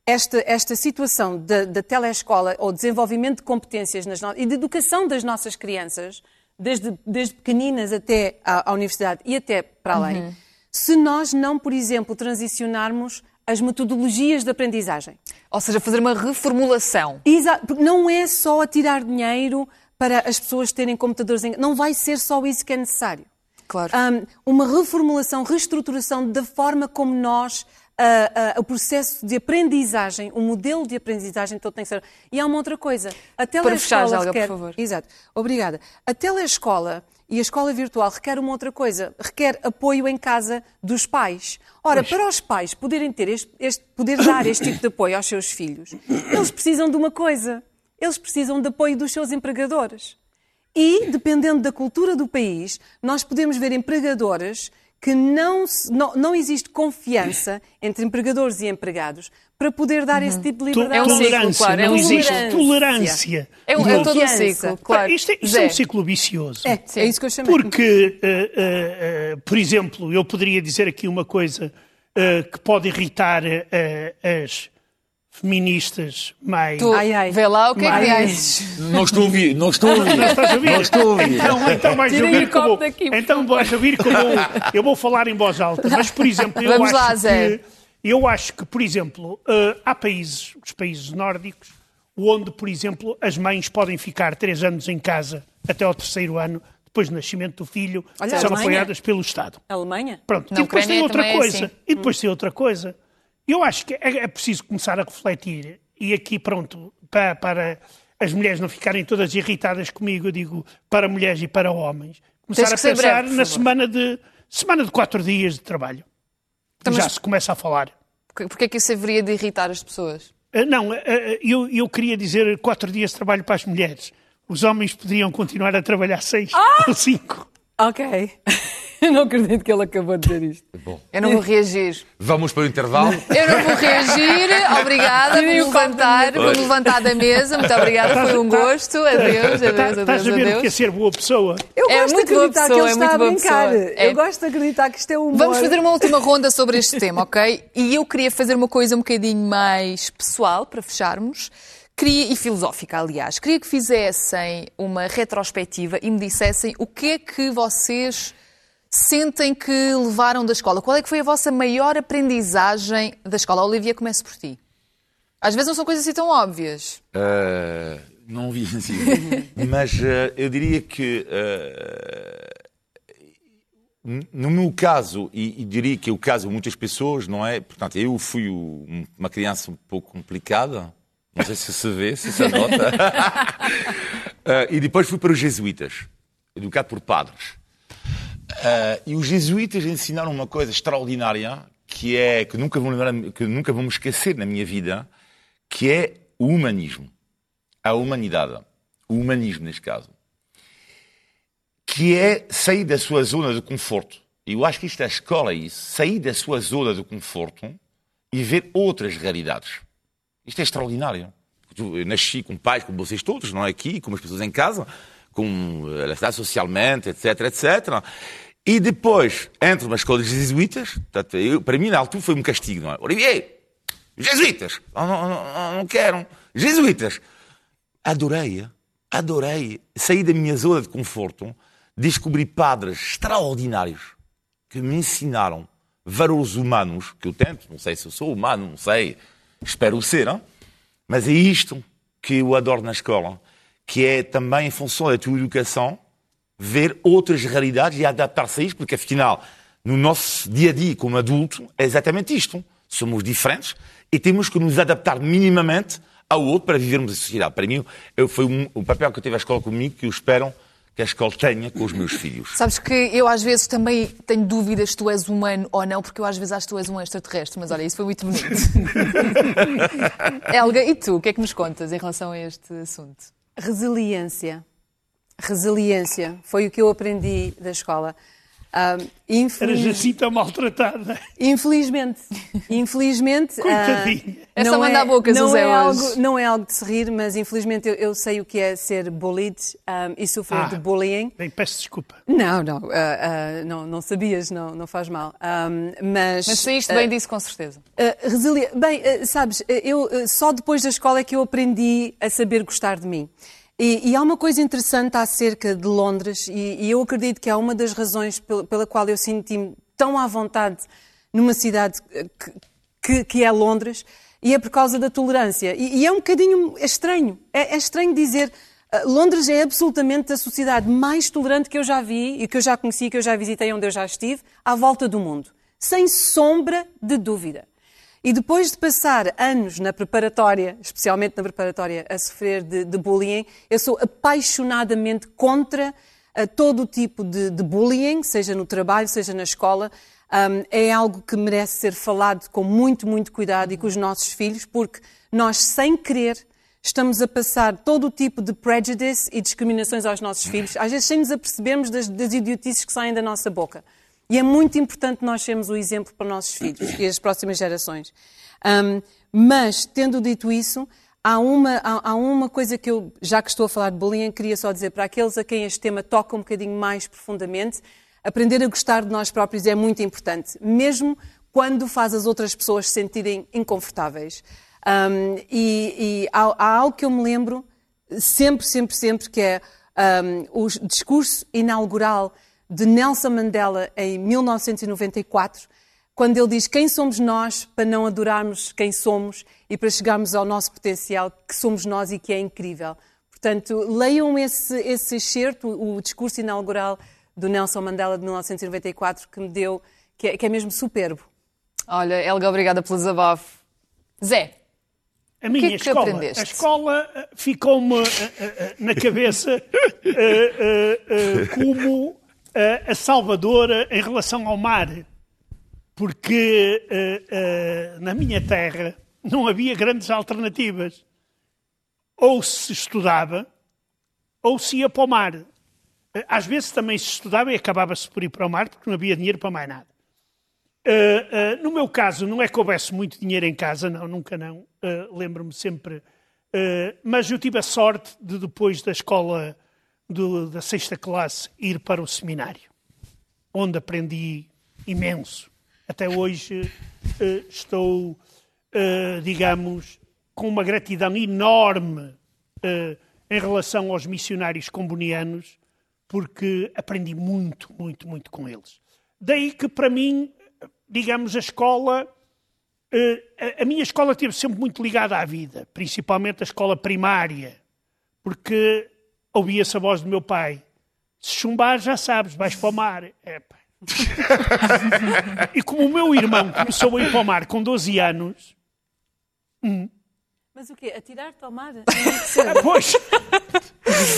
[SPEAKER 2] esta, esta situação da, telescola ou desenvolvimento de competências nas, e de educação das nossas crianças desde, desde pequeninas até à, à universidade e até para além, uhum. se nós não, por exemplo, transicionarmos as metodologias de aprendizagem.
[SPEAKER 1] Ou seja, fazer uma reformulação.
[SPEAKER 2] Exato, porque não é só a tirar dinheiro para as pessoas terem computadores em... Não vai ser só isso que é necessário.
[SPEAKER 1] Claro.
[SPEAKER 2] Um, uma reformulação, reestruturação da forma como nós o processo de aprendizagem, o modelo de aprendizagem todo tem que ser. E há uma outra coisa.
[SPEAKER 1] A Para fechar, requer... por favor.
[SPEAKER 2] Exato. Obrigada. A telescola e a escola virtual requer uma outra coisa, requer apoio em casa dos pais. Ora, pois. para os pais poderem ter este, este, poder dar este tipo de apoio aos seus filhos, eles precisam de uma coisa. Eles precisam de apoio dos seus empregadores. E, dependendo da cultura do país, nós podemos ver empregadores que não, não, não existe confiança entre empregadores e empregados para poder dar esse tipo de liberdade.
[SPEAKER 3] É um
[SPEAKER 1] ciclo,
[SPEAKER 3] tolerância,
[SPEAKER 1] claro, é
[SPEAKER 3] não
[SPEAKER 1] um
[SPEAKER 3] existe
[SPEAKER 2] tolerância.
[SPEAKER 3] tolerância.
[SPEAKER 1] É, um, é todo um ciclo, claro.
[SPEAKER 3] Isto, é, isto é um ciclo vicioso.
[SPEAKER 2] É, é isso que eu chamei.
[SPEAKER 3] Porque, eh, eh, eh, por exemplo, eu poderia dizer aqui uma coisa que pode irritar as feministas mais.
[SPEAKER 1] Tu,
[SPEAKER 2] Ai, ai.
[SPEAKER 1] vê lá o que é que dizes.
[SPEAKER 4] Não estou a ouvir, não estou a ouvir.
[SPEAKER 3] Não estás a ouvir?
[SPEAKER 4] Não estou a ouvir.
[SPEAKER 3] Então, então vais
[SPEAKER 2] Tirem
[SPEAKER 3] ouvir como.
[SPEAKER 2] daqui,
[SPEAKER 3] Então vais ouvir como. Eu vou falar em voz alta, mas, por exemplo, eu
[SPEAKER 1] Vamos
[SPEAKER 3] acho
[SPEAKER 1] lá,
[SPEAKER 3] que.
[SPEAKER 1] Zé.
[SPEAKER 3] Eu acho que, por exemplo, eh, há países, os países nórdicos, onde, por exemplo, as mães podem ficar três anos em casa até ao terceiro ano, depois do nascimento do filho,
[SPEAKER 2] Olha,
[SPEAKER 3] são
[SPEAKER 2] Alemanha.
[SPEAKER 3] apoiadas pelo Estado.
[SPEAKER 2] Alemanha?
[SPEAKER 3] Pronto,
[SPEAKER 1] Na
[SPEAKER 3] e depois
[SPEAKER 1] Ucrânia
[SPEAKER 3] tem outra
[SPEAKER 1] é
[SPEAKER 3] coisa.
[SPEAKER 1] assim.
[SPEAKER 3] E depois tem outra coisa. Eu acho que é, é preciso começar a refletir, e aqui, pronto, para, para as mulheres não ficarem todas irritadas comigo, eu digo para mulheres e para homens, começar a pensar
[SPEAKER 1] breve,
[SPEAKER 3] na semana de, semana de quatro dias de trabalho.
[SPEAKER 1] Então,
[SPEAKER 3] Já se começa a falar.
[SPEAKER 1] Porquê porquê é que isso haveria de irritar as pessoas?
[SPEAKER 3] Ah, Não, ah, ah, eu, eu queria dizer quatro dias de trabalho para as mulheres. Os homens poderiam continuar a trabalhar seis
[SPEAKER 1] Ah!
[SPEAKER 3] ou cinco.
[SPEAKER 2] Ok. *laughs* Eu *laughs* não acredito que ele acabou de dizer isto.
[SPEAKER 1] Eu não vou reagir.
[SPEAKER 4] Vamos para o intervalo.
[SPEAKER 1] Eu não vou reagir. Obrigada. Vou-me levantar, vou-me levantar da mesa. Muito obrigada. Foi um gosto. Adeus,
[SPEAKER 3] Tá-
[SPEAKER 1] adeus,
[SPEAKER 3] Estás
[SPEAKER 1] adeus,
[SPEAKER 3] a ver o que é
[SPEAKER 1] adeus.
[SPEAKER 3] ser boa pessoa?
[SPEAKER 2] Eu
[SPEAKER 1] É
[SPEAKER 2] gosto
[SPEAKER 1] muito
[SPEAKER 2] de
[SPEAKER 1] boa
[SPEAKER 2] acreditar
[SPEAKER 1] pessoa,
[SPEAKER 2] que ele
[SPEAKER 1] é
[SPEAKER 2] está a
[SPEAKER 1] muito boa
[SPEAKER 2] brincar.
[SPEAKER 1] pessoa. É.
[SPEAKER 2] Eu gosto de acreditar que isto é humor.
[SPEAKER 1] Vamos fazer uma última ronda sobre este tema, ok? E eu queria fazer uma coisa um bocadinho mais pessoal para fecharmos. Queria, e filosófica, aliás. Queria que fizessem uma retrospectiva e me dissessem o que é que vocês sentem que levaram da escola. Qual é que foi a vossa maior aprendizagem da escola? Olivia, comece por ti. Às vezes não são coisas assim tão óbvias.
[SPEAKER 4] Uh, não vi assim. *laughs* Mas uh, eu diria que, uh, no meu caso, e, e, diria que é o caso de muitas pessoas, não é? Portanto, eu fui o, uma criança um pouco complicada. Não sei se se vê, se se nota. *laughs* e depois fui para os jesuítas, educado por padres. E os jesuítas ensinaram uma coisa extraordinária que é que nunca vou lembrar, que nunca vamos esquecer na minha vida, que é o humanismo, a humanidade, o humanismo neste caso, que é sair da sua zona de conforto. Eu acho que isto da escola é isso, sair da sua zona de conforto e ver outras realidades. Isto é extraordinário. Eu nasci com pais como vocês todos, não é aqui, com as pessoas em casa, com a cidade socialmente, etc, etc. E depois entro na escola de jesuítas, portanto, eu, para mim na altura foi um castigo, não é? Olivier, jesuítas, não, não, não, não quero, jesuítas. Adorei, adorei, saí da minha zona de conforto, descobri padres extraordinários que me ensinaram valores humanos, que eu tento, não sei se eu sou humano, não sei, espero ser, mas é isto que eu adoro na escola, que é também em função da tua educação, ver outras realidades e adaptar-se a isto, porque afinal, no nosso dia a dia como adulto, é exatamente isto. Somos diferentes e temos que nos adaptar minimamente ao outro para vivermos em sociedade. Para mim, eu, foi um, o papel que eu tive a escola comigo que eu espero que a escola tenha com os meus filhos.
[SPEAKER 1] Sabes que eu às vezes também tenho dúvidas se tu és humano ou não, porque eu às vezes acho que tu és um extraterrestre, mas olha, isso foi muito bonito. *laughs* Helga, e tu, o que é que nos contas em relação a este assunto?
[SPEAKER 2] Resiliência. Resiliência. Foi o que eu aprendi da escola. Um, infeliz...
[SPEAKER 3] Eras assim tão maltratada.
[SPEAKER 2] Infelizmente. Infelizmente.
[SPEAKER 3] Coitadinha.
[SPEAKER 2] Uh,
[SPEAKER 1] É só mandar bocas,
[SPEAKER 2] não
[SPEAKER 1] José,
[SPEAKER 2] é algo Não é algo de se rir, mas infelizmente eu, eu sei o que é ser bullied um, e sofrer
[SPEAKER 3] Ah.
[SPEAKER 2] de bullying.
[SPEAKER 3] Bem, peço desculpa.
[SPEAKER 2] Não, não, uh, uh, não, não sabias, não, não faz mal. Um, mas
[SPEAKER 1] Mas saíste
[SPEAKER 2] uh,
[SPEAKER 1] bem disso, com certeza.
[SPEAKER 2] Uh, resili- Bem, uh, sabes, eu uh, só depois da escola é que eu aprendi a saber gostar de mim. E, e há uma coisa interessante acerca de Londres, e, e eu acredito que é uma das razões pela, pela qual eu senti-me tão à vontade numa cidade que, que, que é Londres, e é por causa da tolerância. E, e é um bocadinho é estranho. É, é estranho dizer. uh, Londres é absolutamente a sociedade mais tolerante que eu já vi e que eu já conheci, que eu já visitei, onde eu já estive, à volta do mundo. Sem sombra de dúvida. E depois de passar anos na preparatória, especialmente na preparatória, a sofrer de, de bullying, eu sou apaixonadamente contra uh, todo o tipo de, de, bullying, seja no trabalho, seja na escola. Um, é algo que merece ser falado com muito, muito cuidado e com os nossos filhos, porque nós, sem querer, estamos a passar todo o tipo de prejudice e discriminações aos nossos filhos, às vezes sem nos apercebermos das, das idiotices que saem da nossa boca. E é muito importante nós sermos o exemplo para os nossos filhos e as próximas gerações. Um, mas, tendo dito isso, há uma, há, há, uma coisa que eu, já que estou a falar de bullying, queria só dizer para aqueles a quem este tema toca um bocadinho mais profundamente, aprender a gostar de nós próprios é muito importante, mesmo quando faz as outras pessoas se sentirem inconfortáveis. Um, e, e há, há, algo que eu me lembro sempre, sempre, sempre, que é um, o discurso inaugural de Nelson Mandela em 1994, quando ele diz quem somos nós para não adorarmos quem somos e para chegarmos ao nosso potencial, que somos nós e que é incrível. Portanto, leiam esse, esse excerto, o discurso inaugural do Nelson Mandela de 1994, que me deu, que é, que é mesmo superbo.
[SPEAKER 1] Olha, Helga, obrigada pelo desabafo. Zé,
[SPEAKER 3] a minha que é que escola, aprendeste? a escola eh, ficou-me uh, uh, na cabeça uh, *laughs* como a salvadora em relação ao mar, porque na minha terra não havia grandes alternativas. Ou se estudava, ou se ia para o mar. Às vezes também se estudava e acabava-se por ir para o mar porque não havia dinheiro para mais nada. Uh, uh, no meu caso, não é que houvesse muito dinheiro em casa, não, nunca não. Uh, Lembro-me sempre. mas eu tive a sorte de, depois da escola do, da sexta classe, ir para o seminário, onde aprendi imenso. Até hoje estou, digamos, com uma gratidão enorme em relação aos missionários combonianos, porque aprendi muito, muito, muito com eles. Daí que, para mim, digamos, a escola. Eh, a minha escola esteve sempre muito ligada à vida, principalmente a escola primária, porque ouvia-se a voz do meu pai: se chumbar, já sabes, vais para o mar. *laughs* e como o meu irmão começou a ir para o mar com 12 anos.
[SPEAKER 2] Hum, mas o quê? Atirar-te ao mar?
[SPEAKER 3] Ah, pois!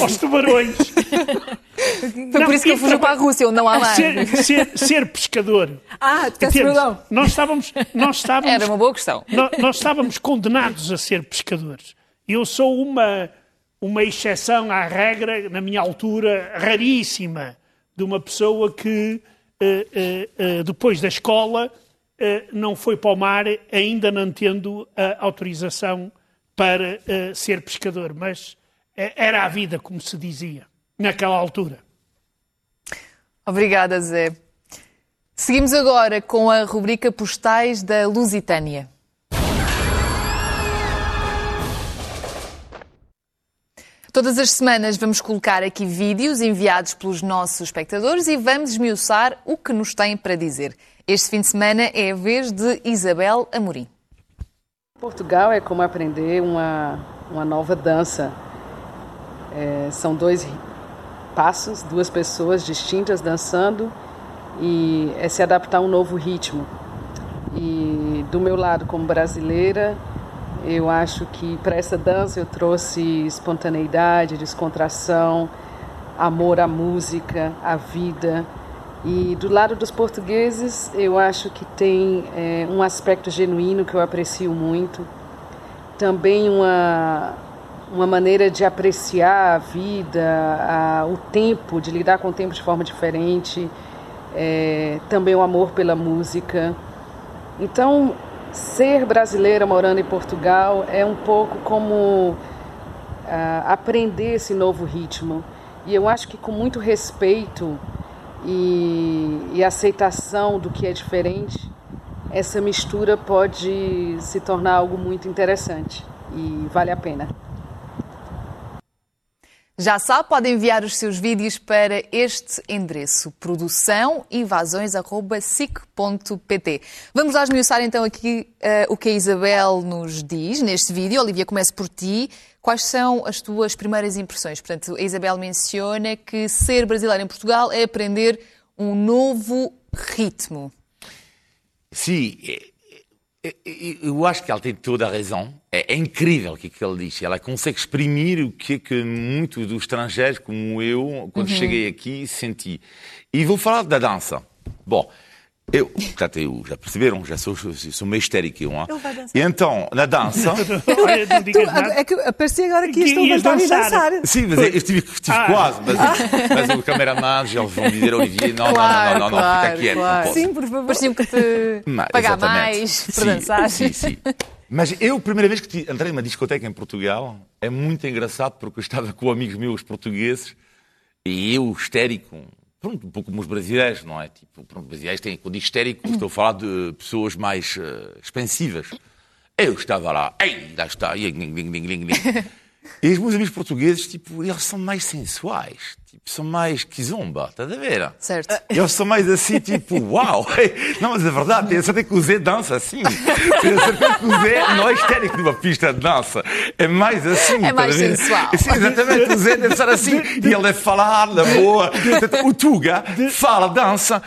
[SPEAKER 3] Aos tubarões!
[SPEAKER 1] Foi não, por isso que ele fugiu para a Rússia, onde não há mar.
[SPEAKER 3] Ser, ser, ser pescador.
[SPEAKER 2] Ah, peço perdão.
[SPEAKER 3] Nós estávamos, nós estávamos...
[SPEAKER 1] Era uma boa questão.
[SPEAKER 3] Nós, nós estávamos condenados a ser pescadores. Eu sou uma, uma exceção à regra, na minha altura, raríssima, de uma pessoa que, uh, uh, depois da escola, não foi para o mar, ainda não tendo a autorização para ser pescador, mas era a vida, como se dizia, naquela altura.
[SPEAKER 1] Obrigada, Zé. Seguimos agora com a rubrica Postais da Lusitânia. Todas as semanas vamos colocar aqui vídeos enviados pelos nossos espectadores e vamos esmiuçar o que nos têm para dizer. Este fim de semana é a vez de Isabel Amorim.
[SPEAKER 6] Portugal é como aprender uma, uma nova dança. É, são dois passos, duas pessoas distintas dançando e é se adaptar a um novo ritmo. E do meu lado, como brasileira, eu acho que para essa dança eu trouxe espontaneidade, descontração, amor à música, à vida. E do lado dos portugueses, eu acho que tem é, um aspecto genuíno que eu aprecio muito. Também uma, uma maneira de apreciar a vida, a, o tempo, de lidar com o tempo de forma diferente. É, também o amor pela música. Então, ser brasileira morando em Portugal é um pouco como aprender esse novo ritmo. E eu acho que com muito respeito e, e aceitação do que é diferente, essa mistura pode se tornar algo muito interessante e vale a pena.
[SPEAKER 1] Já sabe, pode enviar os seus vídeos para este endereço, produçãoinvasões.sic.pt. Vamos lá esmiuçar então aqui uh, o que a Isabel nos diz neste vídeo. Olivia, comece por ti. Quais são as tuas primeiras impressões? Portanto, a Isabel menciona que ser brasileiro em Portugal é aprender um novo ritmo.
[SPEAKER 4] Sim, eu acho que ela tem toda a razão. É, é incrível o que, é que ele diz. Ela consegue exprimir o que é que muitos dos estrangeiros, como eu, quando uhum. cheguei aqui, senti. E vou falar da dança. Bom, Eu, portanto, eu, já perceberam, já sou, sou meio histérico. Eu, não? E então, na dança. *laughs*
[SPEAKER 3] Olha, não digas nada.
[SPEAKER 2] É que aparecia agora que
[SPEAKER 3] Que
[SPEAKER 2] isto
[SPEAKER 3] ias
[SPEAKER 2] levantar e
[SPEAKER 3] dançar.
[SPEAKER 2] dançar.
[SPEAKER 4] Sim, mas eu estive, estive
[SPEAKER 3] Ah.
[SPEAKER 4] quase. Mas, mas o cameraman, eles vão dizer, Olivier, não,
[SPEAKER 1] Claro,
[SPEAKER 4] não, não, não, não,
[SPEAKER 1] claro,
[SPEAKER 4] fica quieto,
[SPEAKER 1] claro.
[SPEAKER 4] não posso.
[SPEAKER 2] Sim, por favor.
[SPEAKER 1] Parecia-me que te
[SPEAKER 4] Mas,
[SPEAKER 1] pagar
[SPEAKER 4] exatamente.
[SPEAKER 1] mais para
[SPEAKER 4] Sim,
[SPEAKER 1] dançar.
[SPEAKER 4] Sim, sim. *laughs* Mas eu, a primeira vez que entrei numa discoteca em Portugal, é muito engraçado porque eu estava com amigos meus portugueses e eu, histérico, pronto, um pouco como os brasileiros, não é? Tipo, pronto, os brasileiros têm, quando histérico, estou a falar de pessoas mais eh, expansivas. Eu estava lá, ei, lá está, e, ding, ding, ding. E os meus amigos portugueses, tipo, eles são mais sensuais, tipo, são mais kizomba, estás a ver?
[SPEAKER 1] Certo.
[SPEAKER 4] Eles são mais assim, tipo, *laughs* uau! *laughs* Não, mas é verdade, tenho certeza que o Zé dança assim. Tenho certeza que o Zé não é histérico numa pista de dança. É mais assim.
[SPEAKER 1] É mais sensual.
[SPEAKER 4] Sim, exatamente. O Zé deve estar assim. *laughs* E ele deve falar na boa. O Tuga fala, dança.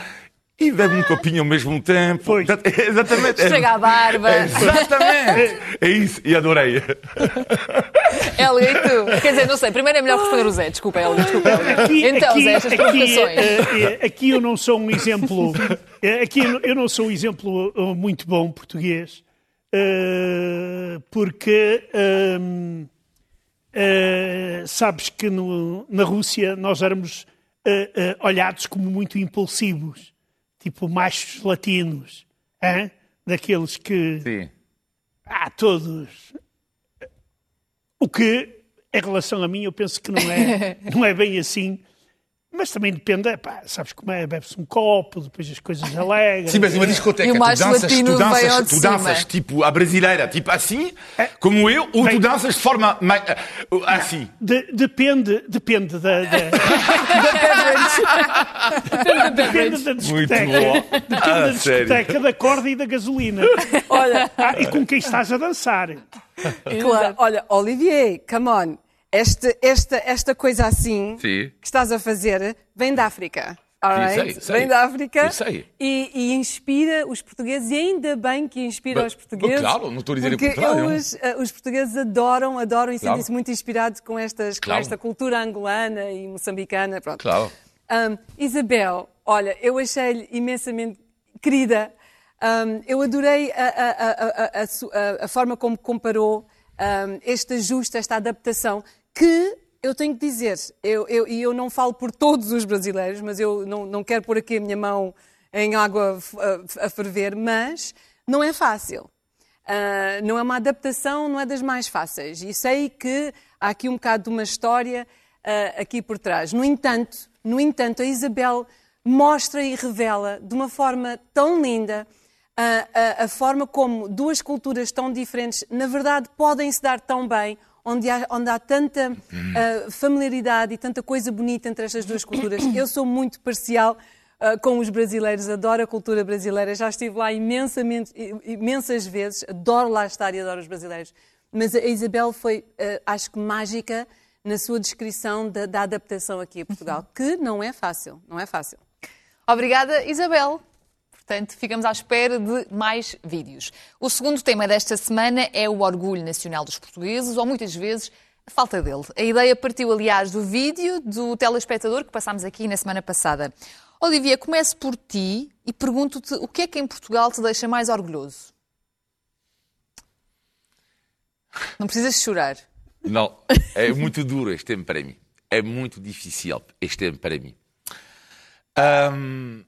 [SPEAKER 4] E bebe um copinho ao mesmo tempo.
[SPEAKER 3] Pois. *laughs*
[SPEAKER 4] Exatamente.
[SPEAKER 1] Esfrega a barba.
[SPEAKER 4] Exatamente. É isso. E adorei. *laughs*
[SPEAKER 1] Helga, e tu? Quer dizer, não sei. Primeiro é melhor responder o Zé. Desculpa, Helga. Desculpa, Helga.
[SPEAKER 3] Aqui,
[SPEAKER 1] Então,
[SPEAKER 3] aqui,
[SPEAKER 1] Zé, estas
[SPEAKER 3] aqui,
[SPEAKER 1] provocações.
[SPEAKER 3] eh, eh, aqui eu não sou um exemplo. eh, Aqui eu não- sou um exemplo muito bom português, porque ehm, eh, sabes que no- na Rússia nós éramos olhados como muito impulsivos, tipo machos latinos, hã? daqueles que
[SPEAKER 4] Sim.
[SPEAKER 3] ah, todos. O que, em relação a mim, eu penso que não é, *laughs* não é bem assim. Mas também depende, pá, sabes como é? Bebe-se um copo, depois as coisas alegram.
[SPEAKER 4] Sim, mas uma discoteca,
[SPEAKER 1] E
[SPEAKER 4] tu danças, tu danças, tu danças tipo a brasileira, tipo assim, como eu, ou tu
[SPEAKER 3] Bem-
[SPEAKER 4] danças de forma mais, assim.
[SPEAKER 3] De- depende, depende da, da- *laughs* depende da discoteca.
[SPEAKER 4] bom.
[SPEAKER 3] Depende
[SPEAKER 4] Ah,
[SPEAKER 3] da
[SPEAKER 4] sério.
[SPEAKER 3] discoteca, da corda e da gasolina.
[SPEAKER 2] Olha,
[SPEAKER 3] Ah, e com quem estás a dançar.
[SPEAKER 2] claro. Olha, Olivier, come on. Este, esta, esta coisa assim
[SPEAKER 4] Sim.
[SPEAKER 2] que estás a fazer vem da África. right?
[SPEAKER 4] sei, sei.
[SPEAKER 2] Vem da África. E, e inspira os portugueses, e ainda bem que inspira
[SPEAKER 4] Mas-
[SPEAKER 2] os portugueses.
[SPEAKER 4] claro, não estou a dizer
[SPEAKER 2] porque
[SPEAKER 4] contrário.
[SPEAKER 2] eles, eh, os portugueses adoram, adoram e
[SPEAKER 4] Claro.
[SPEAKER 2] sentem-se muito inspirados com, estas,
[SPEAKER 4] Claro.
[SPEAKER 2] com esta cultura angolana e moçambicana. Pronto.
[SPEAKER 4] Claro.
[SPEAKER 2] Um, Isabel, olha, eu achei-lhe imensamente querida. Um, eu adorei a, a- a- a forma como comparou um, este ajuste, esta adaptação, que eu tenho que dizer, eu, eu, e eu não falo por todos os brasileiros, mas eu não, não quero pôr aqui a minha mão em água a, ferver, mas não é fácil. Ah, não é uma adaptação, não é das mais fáceis. E sei que há aqui um bocado de uma história ah, aqui por trás. No entanto, no entanto, a Isabel mostra e revela de uma forma tão linda a, a forma como duas culturas tão diferentes, na verdade, podem se dar tão bem, onde há, onde há tanta ah, familiaridade e tanta coisa bonita entre estas duas culturas. Eu sou muito parcial ah, com os brasileiros, adoro a cultura brasileira, já estive lá imensamente, imensas vezes, adoro lá estar e adoro os brasileiros. Mas a Isabel foi, ah, acho que, mágica na sua descrição da, da adaptação aqui a Portugal, que não é fácil, não é fácil.
[SPEAKER 1] Obrigada, Isabel. Portanto, ficamos à espera de mais vídeos. O segundo tema desta semana é o orgulho nacional dos portugueses, ou muitas vezes a falta dele. A ideia partiu, aliás, do vídeo do telespectador que passámos aqui na semana passada. Olivia, começo por ti e pergunto-te o que é que em Portugal te deixa mais orgulhoso? Não precisas chorar.
[SPEAKER 4] Não, é muito duro este tempo para mim. É muito difícil este tempo para mim. Hum,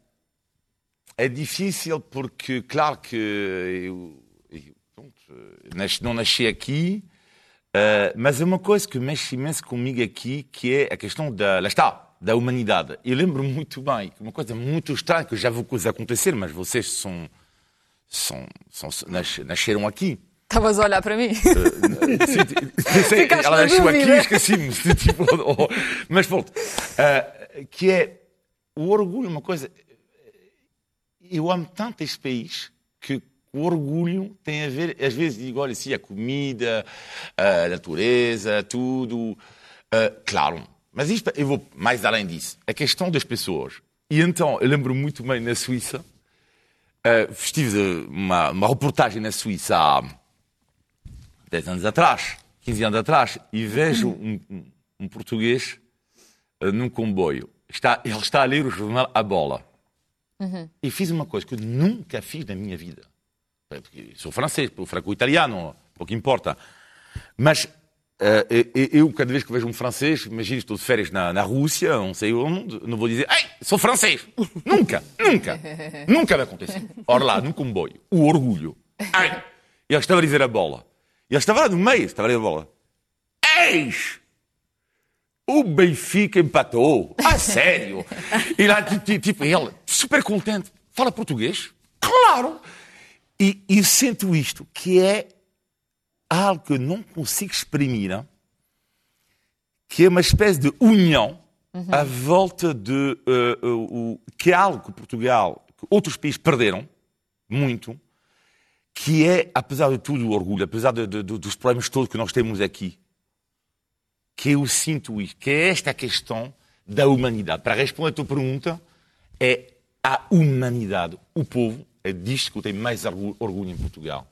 [SPEAKER 4] é difícil porque, claro que eu, eu, pronto, não nasci aqui, eh, mas é uma coisa que mexe imenso comigo aqui, que é a questão da, lá está, da humanidade. Eu lembro muito bem, que uma coisa muito estranha, que eu já vou acontecer, mas vocês são, são, são, nas- nasceram aqui.
[SPEAKER 1] Estavas a olhar para mim?
[SPEAKER 4] Sim, pensei, *laughs*
[SPEAKER 1] Ficaste
[SPEAKER 4] ela
[SPEAKER 1] na
[SPEAKER 4] nasceu aqui e esqueci-me. Tipo, *laughs* oh, mas pronto. Ah, que é o orgulho, uma coisa. Eu amo tanto este país que o orgulho tem a ver, às vezes digo, olha, sim, a comida, a natureza, tudo. Ah, claro, mas isto, eu vou mais além disso. A questão das pessoas. E então, eu lembro muito bem na Suíça, ah, estive uma, uma reportagem na Suíça há 10 anos atrás, 15 anos atrás, e vejo *clears throat* um, um- um português eh, num comboio. Está, ele está a ler o jornal A Bola. Uhum. E fiz uma coisa que eu nunca fiz na minha vida. Porque sou francês, franco-italiano, pouco importa. Mas uh, eu, cada vez que vejo um francês, imagino, estou de férias na, na Rússia, não sei onde, não vou dizer, ei, sou francês. *laughs* nunca, nunca, *laughs* nunca vai acontecer. Ora lá, no comboio, o orgulho. Ai, ele estava a dizer a bola. Ele estava lá no meio, estava a dizer a bola. Eis! O Benfica empatou. A sério? *laughs* E lá, tipo, ele, super contente. Fala português? Claro! E, e sinto isto, que é algo que eu não consigo exprimir, que é uma espécie de união uhum. à volta de uh, uh, uh, que é algo que Portugal, que outros países perderam muito, que é, apesar de tudo, o orgulho, apesar de, de, dos problemas todos que nós temos aqui, que eu sinto isto, que é esta questão da humanidade. Para responder a tua pergunta, é a humanidade, o povo, é disto que eu tenho mais orgulho em Portugal,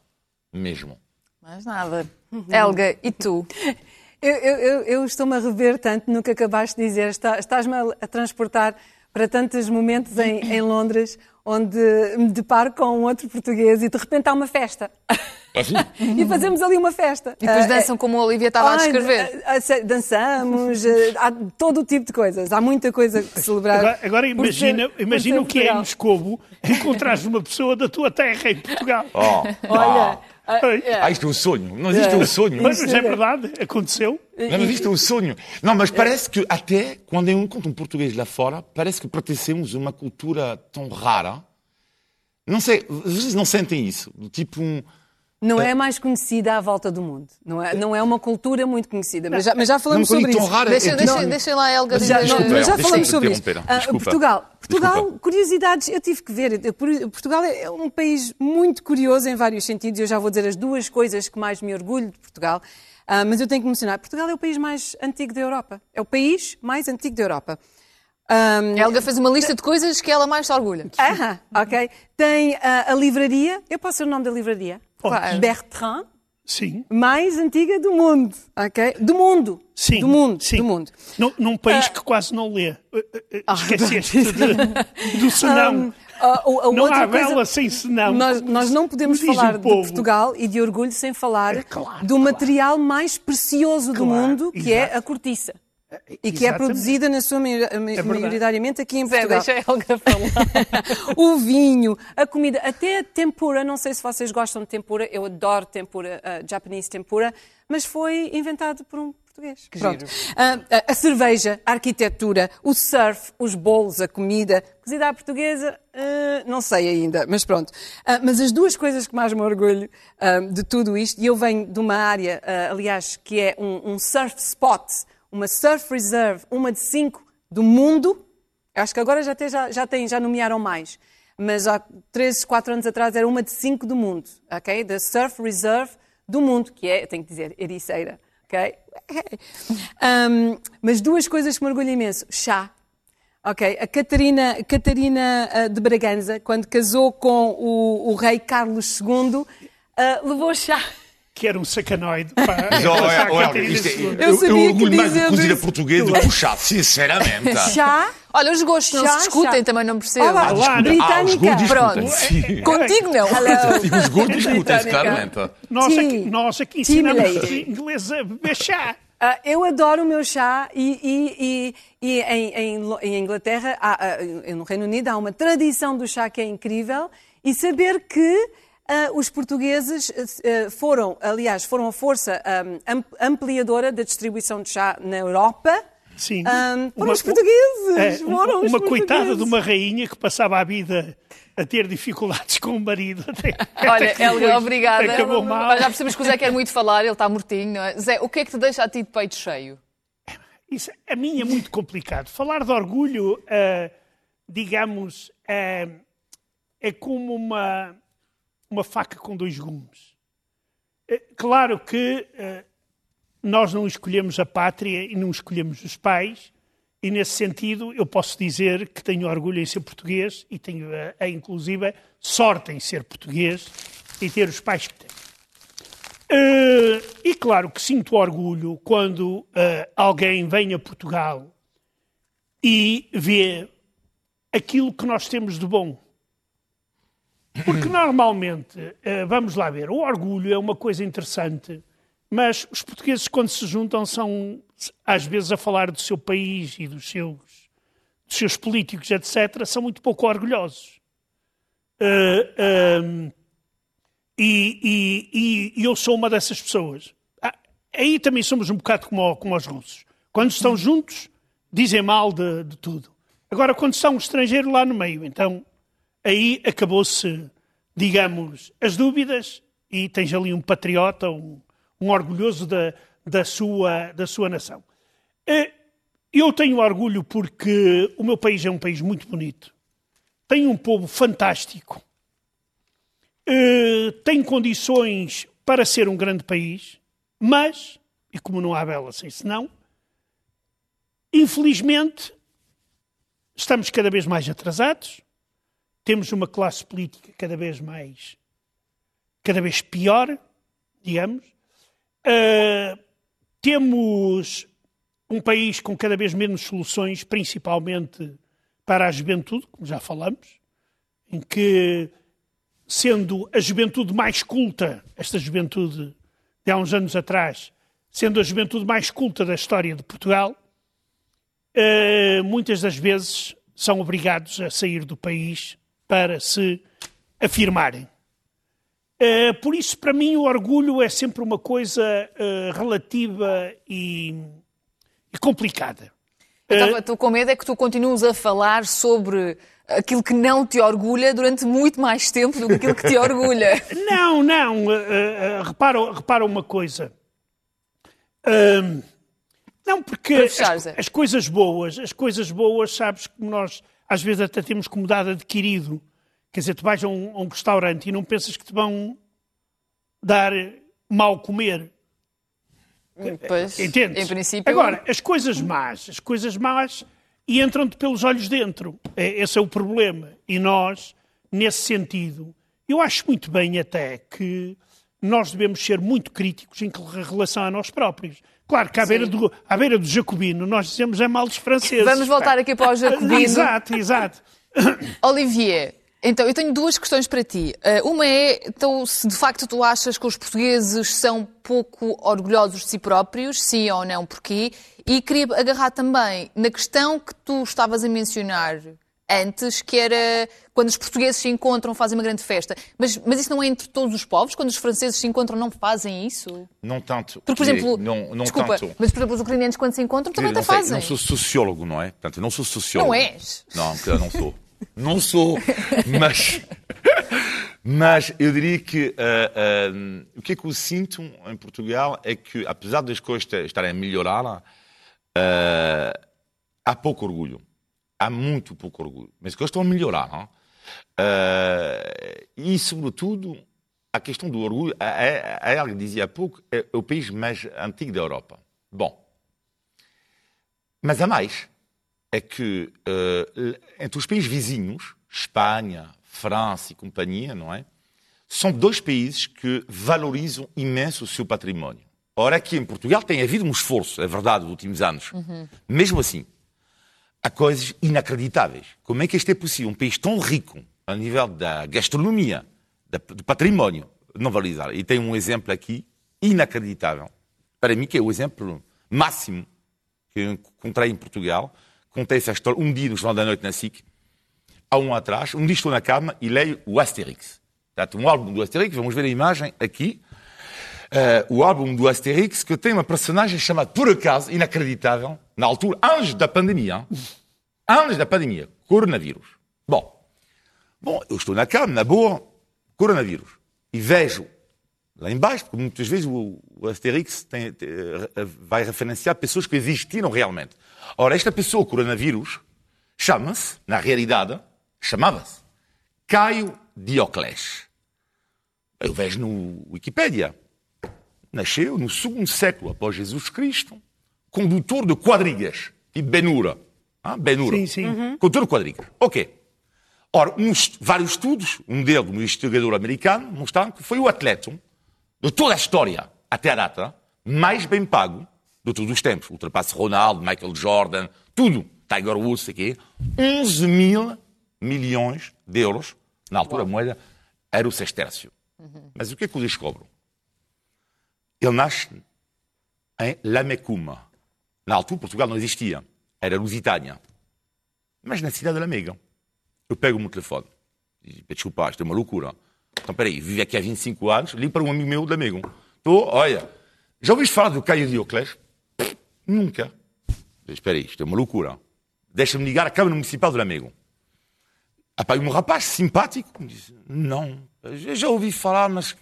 [SPEAKER 4] mesmo.
[SPEAKER 1] Mais nada. Helga, e tu? *laughs*
[SPEAKER 2] Eu, eu, eu estou-me a rever tanto no que acabaste de dizer. Estás-me a transportar para tantos momentos em, em, Londres onde me deparo com um outro português e de repente há uma festa.
[SPEAKER 4] Assim? *laughs*
[SPEAKER 2] e fazemos ali uma festa.
[SPEAKER 1] E depois ah, dançam como a Olivia estava a descrever.
[SPEAKER 2] Ah, dançamos, há todo o tipo de coisas. Há muita coisa que celebrar.
[SPEAKER 3] Agora, agora imagina, ser, imagina o que é em Moscovo encontrares uma pessoa da tua terra em Portugal.
[SPEAKER 4] Oh, Olha. Ah, isto é um sonho. Não, isto é um sonho.
[SPEAKER 3] Mas é verdade, aconteceu.
[SPEAKER 4] Não, mas isto é um sonho. Não, mas parece que até quando eu encontro um português lá fora, parece que pertencemos a uma cultura tão rara. Não sei, vocês não sentem isso? Tipo um,
[SPEAKER 2] não é mais conhecida à volta do mundo. Não é, não é uma cultura muito conhecida. Mas já, mas já falamos sobre isso.
[SPEAKER 1] Rara, deixa, deixa, deixa lá a Helga dizer.
[SPEAKER 2] Já, não, mas já falamos sobre isso. Uh, Portugal, Portugal Desculpa. curiosidades, eu tive que ver. Portugal é um país muito curioso em vários sentidos. Eu já vou dizer as duas coisas que mais me orgulho de Portugal. Uh, mas eu tenho que mencionar, Portugal é o país mais antigo da Europa. É o país mais antigo da Europa.
[SPEAKER 1] Um, Helga fez uma lista de coisas que ela mais se orgulha.
[SPEAKER 2] Ah, ok. Tem uh, a livraria. Eu posso ser o nome da livraria? Claro. Bertrand.
[SPEAKER 3] Sim.
[SPEAKER 2] Mais antiga do mundo, ok? Do mundo.
[SPEAKER 3] Sim.
[SPEAKER 2] Do mundo.
[SPEAKER 3] Sim.
[SPEAKER 2] Do mundo.
[SPEAKER 3] Num, num país uh, que quase não lê. Ah, Esqueceste de, do *laughs* senão. Um, uh, não há vela coisa, sem senão.
[SPEAKER 2] Nós, nós não podemos falar de Portugal e de orgulho sem falar é, claro, do claro. material mais precioso claro, do mundo, que exato. é a cortiça. E que é produzida, na sua é maioritariamente aqui em Portugal.
[SPEAKER 1] Zé, deixa a Helga falar. *laughs*
[SPEAKER 2] o vinho, a comida, até a tempura. Não sei se vocês gostam de tempura. Eu adoro tempura, uh, Japanese tempura. Mas foi inventado por um português.
[SPEAKER 1] Que Pronto.
[SPEAKER 2] giro. Uh, a cerveja, a arquitetura, o surf, os bolos, a comida. Cozida à portuguesa, uh, não sei ainda, mas pronto. Uh, mas as duas coisas que mais me orgulho de tudo isto, e eu venho de uma área, aliás, que é um, um surf spot uma Surf Reserve, uma de cinco do mundo. Acho que agora já, tem, já, já, tem, já nomearam mais. Mas há 3, 4 anos atrás era uma de cinco do mundo, ok? Da Surf Reserve do mundo, que é, tenho que dizer, ericeira, ok? *laughs* Um, mas duas coisas que me orgulho imenso. Chá. Ok, a Catarina, Catarina uh, de Bragança, quando casou com o, o rei Carlos II, uh, levou chá *laughs*
[SPEAKER 3] que era um sacanoide. Pá, *laughs*
[SPEAKER 4] Mas, isto é, eu, eu, eu orgulho mais de cozida portuguesa do que o chá, sinceramente. *laughs*
[SPEAKER 2] Chá?
[SPEAKER 1] Olha, os gostos chá, não se discutem, chá. também não percebo. Olá,
[SPEAKER 2] ah, britânica.
[SPEAKER 4] Ah,
[SPEAKER 1] Pronto. Contigo não.
[SPEAKER 4] Os gostos discutem-se, claramente.
[SPEAKER 3] Nós aqui, nós aqui ensinamos inglês a beber chá.
[SPEAKER 2] Uh, eu adoro o meu chá e, e, e, e em, em, em, Inglaterra, há, uh, no Reino Unido, há uma tradição do chá que é incrível e saber que Uh, os portugueses uh, foram, aliás, foram a força um, ampliadora da distribuição de chá na Europa.
[SPEAKER 3] Sim.
[SPEAKER 2] Um, foram uma, os portugueses. É,
[SPEAKER 3] foram
[SPEAKER 2] uma,
[SPEAKER 3] uma coitada de uma rainha que passava a vida a ter dificuldades com o marido. *laughs* Até,
[SPEAKER 1] Olha, Helga, obrigada. Acabou mal. Já percebemos que o Zé quer muito falar, ele está mortinho, não é? Zé, o que é que te deixa a ti de peito cheio?
[SPEAKER 3] Isso, a mim é muito complicado. Falar de orgulho, uh, digamos, uh, é como uma uma faca com dois gumes. É, claro que uh, nós não escolhemos a pátria e não escolhemos os pais, e nesse sentido eu posso dizer que tenho orgulho em ser português e tenho, a, a inclusive, sorte em ser português e ter os pais que tenho. Uh, e claro que sinto orgulho quando uh, alguém vem a Portugal e vê aquilo que nós temos de bom. Porque *laughs* normalmente, eh, vamos lá ver, o orgulho é uma coisa interessante, mas os portugueses, quando se juntam, são às vezes a falar do seu país e dos seus, dos seus políticos, etc., são muito pouco orgulhosos. Uh, uh, e, e, e, eu sou uma dessas pessoas. Ah, aí também somos um bocado como, como os russos. Quando estão juntos, dizem mal de, de tudo. Agora, quando está um estrangeiro lá no meio, então aí acabou-se, digamos, as dúvidas e tens ali um patriota, um, um orgulhoso da, da, sua, da sua nação. Eh, eu tenho orgulho porque o meu país é um país muito bonito, tem um povo fantástico, eh, tem condições para ser um grande país, mas, e como não há bela sem senão, infelizmente estamos cada vez mais atrasados, temos uma classe política cada vez mais, cada vez pior, digamos, uh, temos um país com cada vez menos soluções, principalmente para a juventude, como já falamos, em que, sendo a juventude mais culta, esta juventude de há uns anos atrás, sendo a juventude mais culta da história de Portugal, uh, muitas das vezes são obrigados a sair do país para se afirmarem. Uh, por isso, para mim, o orgulho é sempre uma coisa uh, relativa e, e complicada.
[SPEAKER 1] Estou com medo é que tu continues a falar sobre aquilo que não te orgulha durante muito mais tempo do que aquilo que te *laughs* orgulha.
[SPEAKER 3] não, não. Uh, repara, repara uma coisa. não, porque as, as, coisas boas, as coisas boas, sabes que nós às vezes até temos como dado adquirido. Quer dizer, tu vais a um, a um restaurante e não pensas que te vão dar mal comer.
[SPEAKER 1] Pois,
[SPEAKER 3] Entendes?
[SPEAKER 1] Em princípio.
[SPEAKER 3] Agora, as coisas más, as coisas más entram-te pelos olhos dentro. É, esse é o problema. E nós, nesse sentido, eu acho muito bem até que nós devemos ser muito críticos em relação a nós próprios. Claro que à beira, do, à beira do jacobino nós dizemos é mal dos franceses.
[SPEAKER 1] Vamos voltar aqui para o *laughs* jacobino.
[SPEAKER 3] exato, exato. *coughs*
[SPEAKER 1] Olivier, então, eu tenho duas questões para ti. Eh, uma é, então, se de facto tu achas que os portugueses são pouco orgulhosos de si próprios, sim ou não, porquê? E queria agarrar também na questão que tu estavas a mencionar antes, que era quando os portugueses se encontram, fazem uma grande festa. Mas, mas isso não é entre todos os povos? Quando os franceses se encontram, não fazem isso?
[SPEAKER 4] Não tanto.
[SPEAKER 1] Porque, por exemplo, não, não desculpa, tanto. mas por exemplo, os ucranianos, quando se encontram, também
[SPEAKER 4] não
[SPEAKER 1] fazem.
[SPEAKER 4] Não sou sociólogo, não é? Portanto, não sou sociólogo.
[SPEAKER 1] Não és?
[SPEAKER 4] Não, não sou. não sou. Mas. Mas eu diria que uh, uh, o que é que eu sinto em Portugal é que, apesar das coisas estarem a melhorar, uh, há pouco orgulho há muito pouco orgulho. Mas que eles estão a melhorar. Não? Uh, e, sobretudo, a questão do orgulho, a, ela dizia há pouco, é o país mais antigo da Europa. Bom, mas há mais. É que uh, entre os países vizinhos, Espanha, França e companhia, não é? São dois países que valorizam imenso o seu património. Ora, aqui em Portugal tem havido um esforço, é verdade, nos últimos anos. Uhum. Mesmo assim, há coisas inacreditáveis. Como é que isto é possível? Um país tão rico a nível da gastronomia, do património, não valorizar. E tem um exemplo aqui inacreditável. Para mim, que é o exemplo máximo que encontrei em Portugal. Contei essa história um dia no Jornal da Noite na SIC, há um atrás. Um dia estou na cama e leio o Asterix. Um álbum do Asterix, vamos ver a imagem aqui. Uh, o álbum do Asterix, que tem uma personagem chamada, por acaso, inacreditável, na altura, antes da pandemia, antes da pandemia, coronavírus. Bom, bom, eu estou na cama, na boa, coronavírus, e vejo lá embaixo, porque muitas vezes o, o Asterix tem, tem, eh, vai referenciar pessoas que existiram realmente. Ora, esta pessoa, coronavírus, chama-se, na realidade, chamava-se Caio Dioclés. Eu vejo no Wikipedia nasceu no segundo século após Jesus Cristo, condutor de quadrigas, e Benura. Ah, Benura.
[SPEAKER 3] Sim, sim. Uhum.
[SPEAKER 4] Condutor de quadrigas. Ok. Ora, uns, vários estudos, um deles, um investigador americano, mostraram que foi o atleta de toda a história, até a data, mais bem pago de todos os tempos. Ultrapassa Ronaldo, Michael Jordan, tudo. Tiger Woods, quê, 11 mil milhões de euros, na altura a moeda era o sextércio. Uhum. Mas o que é que eu descobro? Ele nasce em Lamecuma. Na altura, Portugal não existia. Era Lusitânia. Mas na cidade de Lamega. Eu pego o meu telefone. E, desculpa, isto é uma loucura. Então, peraí, vivo aqui há 25 anos, ligo para um amigo meu de Lamego. Estou, olha, já ouviste falar do Caio Dioclés? Nunca. Espera aí, isto é uma loucura. Deixa-me ligar à Câmara Municipal de Lamego. Ah, um rapaz simpático me disse, não, já ouvi falar, mas...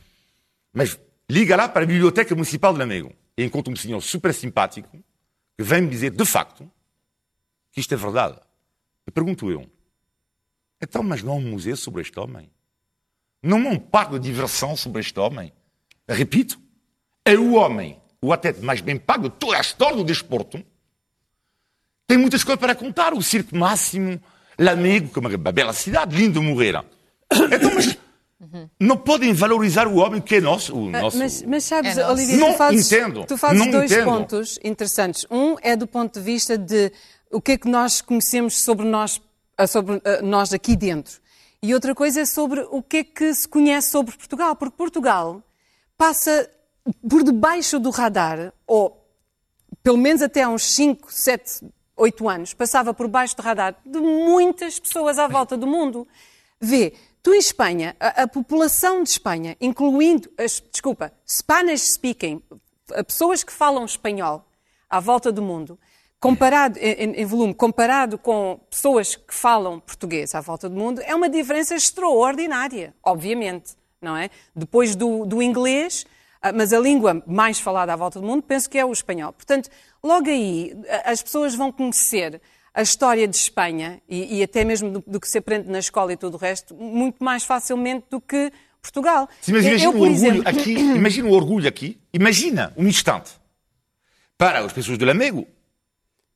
[SPEAKER 4] Mas liga lá para a Biblioteca Municipal de Lamego. E encontro um senhor super simpático que vem me dizer, de facto, que isto é verdade. E pergunto eu, então, mas não há um museu sobre este homem? Não há um parque de diversão sobre este homem? Repito, é o homem, o atleta mais bem pago de toda a história do desporto. Tem muitas coisas para contar. O Circo Máximo, Lamego, que é uma bela cidade, lindo Moreira. Então, mas não podem valorizar o homem que é nosso. O
[SPEAKER 2] ah,
[SPEAKER 4] nosso...
[SPEAKER 2] Mas, mas sabes, é Olivia, não tu fazes,
[SPEAKER 4] entendo.
[SPEAKER 2] tu fazes
[SPEAKER 4] não
[SPEAKER 2] dois
[SPEAKER 4] entendo.
[SPEAKER 2] pontos interessantes. Um é do ponto de vista de o que é que nós conhecemos sobre nós, ah, sobre ah, nós aqui dentro. E outra coisa é sobre o que é que se conhece sobre Portugal. Porque Portugal passa por debaixo do radar, ou pelo menos até há uns 5, 7, 8 anos, passava por baixo do radar de muitas pessoas à volta do mundo. Vê, Tu, em Espanha, a, a população de Espanha, incluindo, as, desculpa, Spanish speaking, pessoas que falam espanhol à volta do mundo, comparado em, em, volume, comparado com pessoas que falam português à volta do mundo, é uma diferença extraordinária, obviamente, não é? Depois do, do inglês, ah, mas a língua mais falada à volta do mundo, penso que é o espanhol. Portanto, logo aí, as pessoas vão conhecer a história de Espanha e, e até mesmo do, do, que se aprende na escola e tudo o resto, muito mais facilmente do que Portugal.
[SPEAKER 4] Sim, mas imagina o orgulho exemplo... aqui, *coughs* imagina o orgulho aqui, imagina um instante para as pessoas do Lamego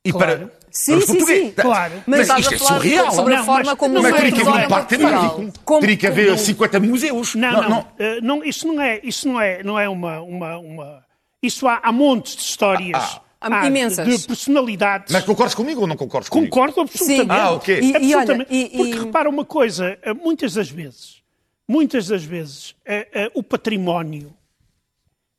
[SPEAKER 4] e claro. para
[SPEAKER 2] sim, os portugueses. Sim,
[SPEAKER 3] claro.
[SPEAKER 4] Mas, mas isto é surreal.
[SPEAKER 1] Sobre a forma como
[SPEAKER 4] mas teria que haver um parque temático. Teria que haver 50 museus.
[SPEAKER 3] Não, não, não. não. Uh, não isso não é, isso não é, não é uma, uma, uma... Isso há, há montes de histórias. Ah, ah
[SPEAKER 2] Há imensas.
[SPEAKER 3] De personalidades.
[SPEAKER 4] Mas concordas comigo ou não concordas comigo?
[SPEAKER 3] Concordo absolutamente. Sim.
[SPEAKER 4] Ah, ok.
[SPEAKER 2] E,
[SPEAKER 3] absolutamente.
[SPEAKER 2] E olha, e,
[SPEAKER 3] Porque repara uma coisa, eh, muitas das vezes, muitas das vezes, é, é, o património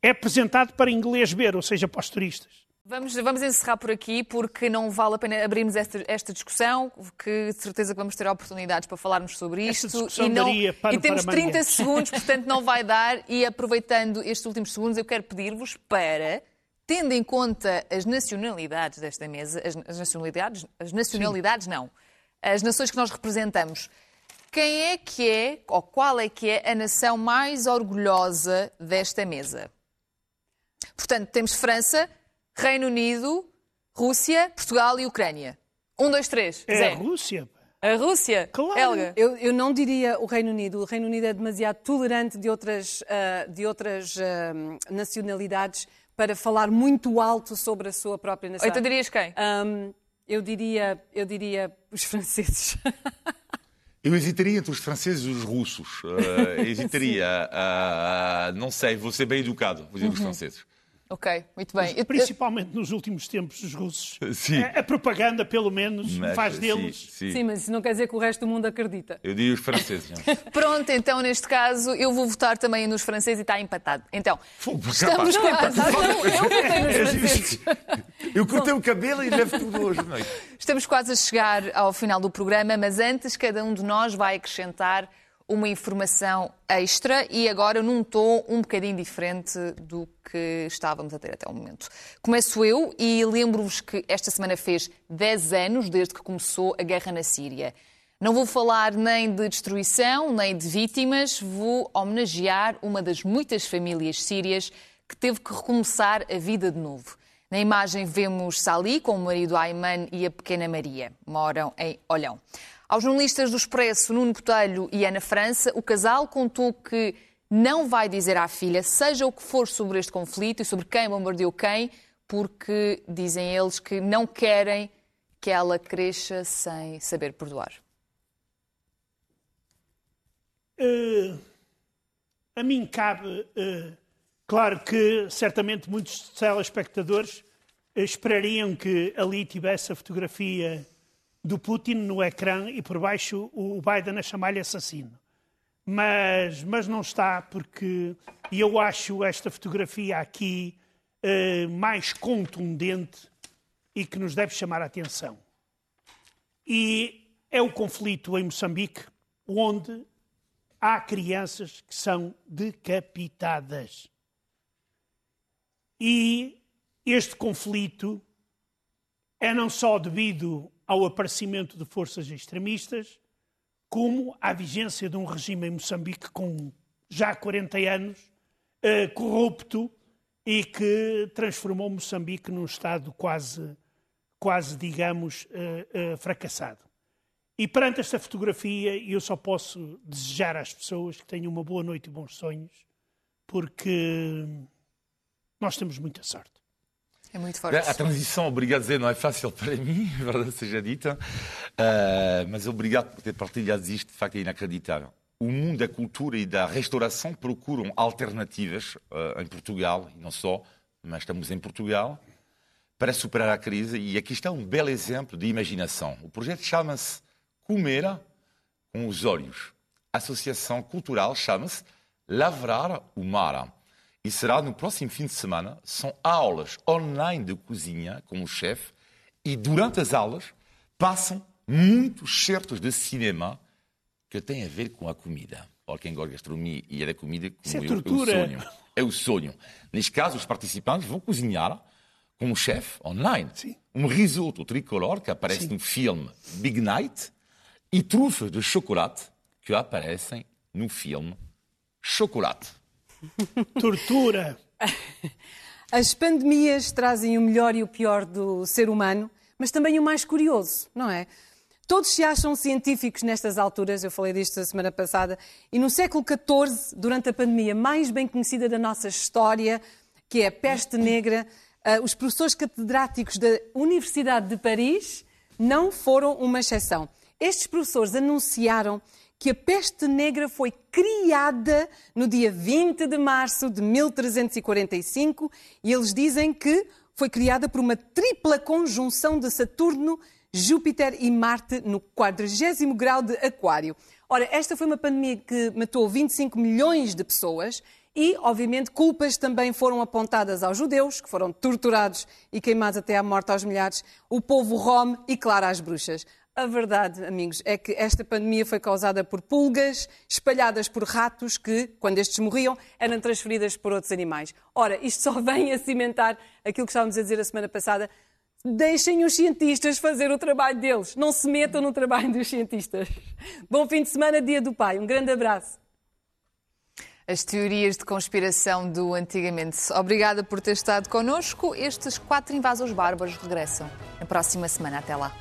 [SPEAKER 3] é apresentado para inglês ver, ou seja, para os turistas.
[SPEAKER 1] Vamos, vamos encerrar por aqui, porque não vale a pena abrirmos esta, esta discussão, que de certeza que vamos ter oportunidades para falarmos sobre isto.
[SPEAKER 3] e, não,
[SPEAKER 1] e temos 30 segundos, portanto não vai dar. E aproveitando estes últimos segundos, eu quero pedir-vos para tendo em conta as nacionalidades desta mesa, as, as nacionalidades, as nacionalidades Sim. não, as nações que nós representamos, quem é que é, ou qual é que é a nação mais orgulhosa desta mesa? Portanto, temos França, Reino Unido, Rússia, Portugal e Ucrânia. Um, dois, três.
[SPEAKER 3] É
[SPEAKER 1] Zé.
[SPEAKER 3] a Rússia.
[SPEAKER 1] A Rússia?
[SPEAKER 3] Claro.
[SPEAKER 1] Helga.
[SPEAKER 2] Eu, eu, não diria o Reino Unido. O Reino Unido é demasiado tolerante de outras, uh, de outras uh, nacionalidades para falar muito alto sobre a sua própria nação.
[SPEAKER 1] Então dirias quem?
[SPEAKER 2] Um, eu, diria, eu diria os franceses. *laughs*
[SPEAKER 4] Eu hesitaria entre os franceses e os russos. Uh, *laughs* hesitaria. Uh, não sei, vou ser bem educado, vou dizer uhum. os franceses.
[SPEAKER 1] Ok, muito bem.
[SPEAKER 3] Mas, principalmente nos últimos tempos, os russos. Sim. A, a propaganda, pelo menos, mas, faz deles.
[SPEAKER 2] Sim, sim. sim, mas isso não quer dizer que o resto do mundo acredita.
[SPEAKER 4] Eu digo os franceses. *laughs*
[SPEAKER 1] Pronto, então, neste caso, eu vou votar também nos franceses e está empatado. Então, estamos
[SPEAKER 2] com empatado. Não, eu votei nos é franceses.
[SPEAKER 4] Eu cortei o cabelo e levo tudo hoje. Não é?
[SPEAKER 1] Estamos quase a chegar ao final do programa, mas antes, cada um de nós vai acrescentar uma informação extra e agora num tom um bocadinho diferente do que estávamos a ter até o momento. Começo eu e lembro-vos que esta semana fez 10 anos desde que começou a guerra na Síria. Não vou falar nem de destruição, nem de vítimas, vou homenagear uma das muitas famílias sírias que teve que recomeçar a vida de novo. Na imagem vemos Sali com o marido Ayman e a pequena Maria. Moram em Olhão. Aos jornalistas do Expresso, Nuno Botelho e Ana França, o casal contou que não vai dizer à filha, seja o que for sobre este conflito e sobre quem bombardeou quem, porque dizem eles que não querem que ela cresça sem saber perdoar.
[SPEAKER 3] Uh, a mim cabe, uh, claro que certamente muitos telespectadores uh, esperariam que ali tivesse a fotografia do Putin no ecrã e por baixo o Biden a chamar-lhe assassino. Mas, mas não está, porque eu acho esta fotografia aqui uh, mais contundente e que nos deve chamar a atenção. E é o conflito em Moçambique, onde há crianças que são decapitadas. E este conflito é não só devido ao aparecimento de forças extremistas, como à vigência de um regime em Moçambique com já 40 anos, eh, corrupto e que transformou Moçambique num Estado quase, quase digamos, eh, eh, fracassado. E perante esta fotografia, eu só posso desejar às pessoas que tenham uma boa noite e bons sonhos, porque nós temos muita sorte.
[SPEAKER 1] É muito forte.
[SPEAKER 4] A transição, obrigado a dizer, não é fácil *laughs* para mim, verdade seja dita, uh, mas obrigado por ter partilhado isto, de facto é inacreditável. O mundo da cultura e da restauração procuram alternativas uh, em Portugal, e não só, mas estamos em Portugal, para superar a crise, e aqui está um belo exemplo de imaginação. O projeto chama-se Comer com os Olhos. A associação cultural chama-se Lavrar o Mar e será no próximo fim de semana. São aulas online de cozinha com o chefe e durante as aulas passam muitos certos de cinema que têm a ver com a comida. Para quem gosta de gastronomia e é da comida, como
[SPEAKER 3] Isso é
[SPEAKER 4] eu,
[SPEAKER 3] tortura.
[SPEAKER 4] é o sonho. É o sonho. Neste caso, os participantes vão cozinhar com o chefe online.
[SPEAKER 3] Sim.
[SPEAKER 4] Um risoto tricolor que aparece
[SPEAKER 3] Sim.
[SPEAKER 4] no filme Big Night e trufas de chocolate que aparecem no filme Chocolate.
[SPEAKER 3] Tortura. *laughs*
[SPEAKER 2] As pandemias trazem o melhor e o pior do ser humano, mas também o mais curioso, não é? Todos se acham científicos nestas alturas, eu falei disto a semana passada, e no século XIV, durante a pandemia mais bem conhecida da nossa história, que é a peste negra, ah, os professores catedráticos da Universidade de Paris não foram uma exceção. Estes professores anunciaram que a peste negra foi criada no dia 20 de março de 1345 e eles dizem que foi criada por uma tripla conjunção de Saturno, Júpiter e Marte no 40 grau de Aquário. Ora, esta foi uma pandemia que matou 25 milhões de pessoas e, obviamente, culpas também foram apontadas aos judeus, que foram torturados e queimados até à morte aos milhares, o povo rom e, claro, às bruxas. A verdade, amigos, é que esta pandemia foi causada por pulgas espalhadas por ratos que, quando estes morriam, eram transferidas por outros animais. Ora, isto só *laughs* vem a cimentar aquilo que estávamos a dizer a semana passada. Deixem os cientistas fazer o trabalho deles. Não se metam no trabalho dos cientistas. Bom fim de semana, Dia do Pai. Um grande abraço.
[SPEAKER 1] As teorias de conspiração do antigamente. Obrigada por ter estado connosco. Estes quatro invasores bárbaros regressam na próxima semana. Até lá.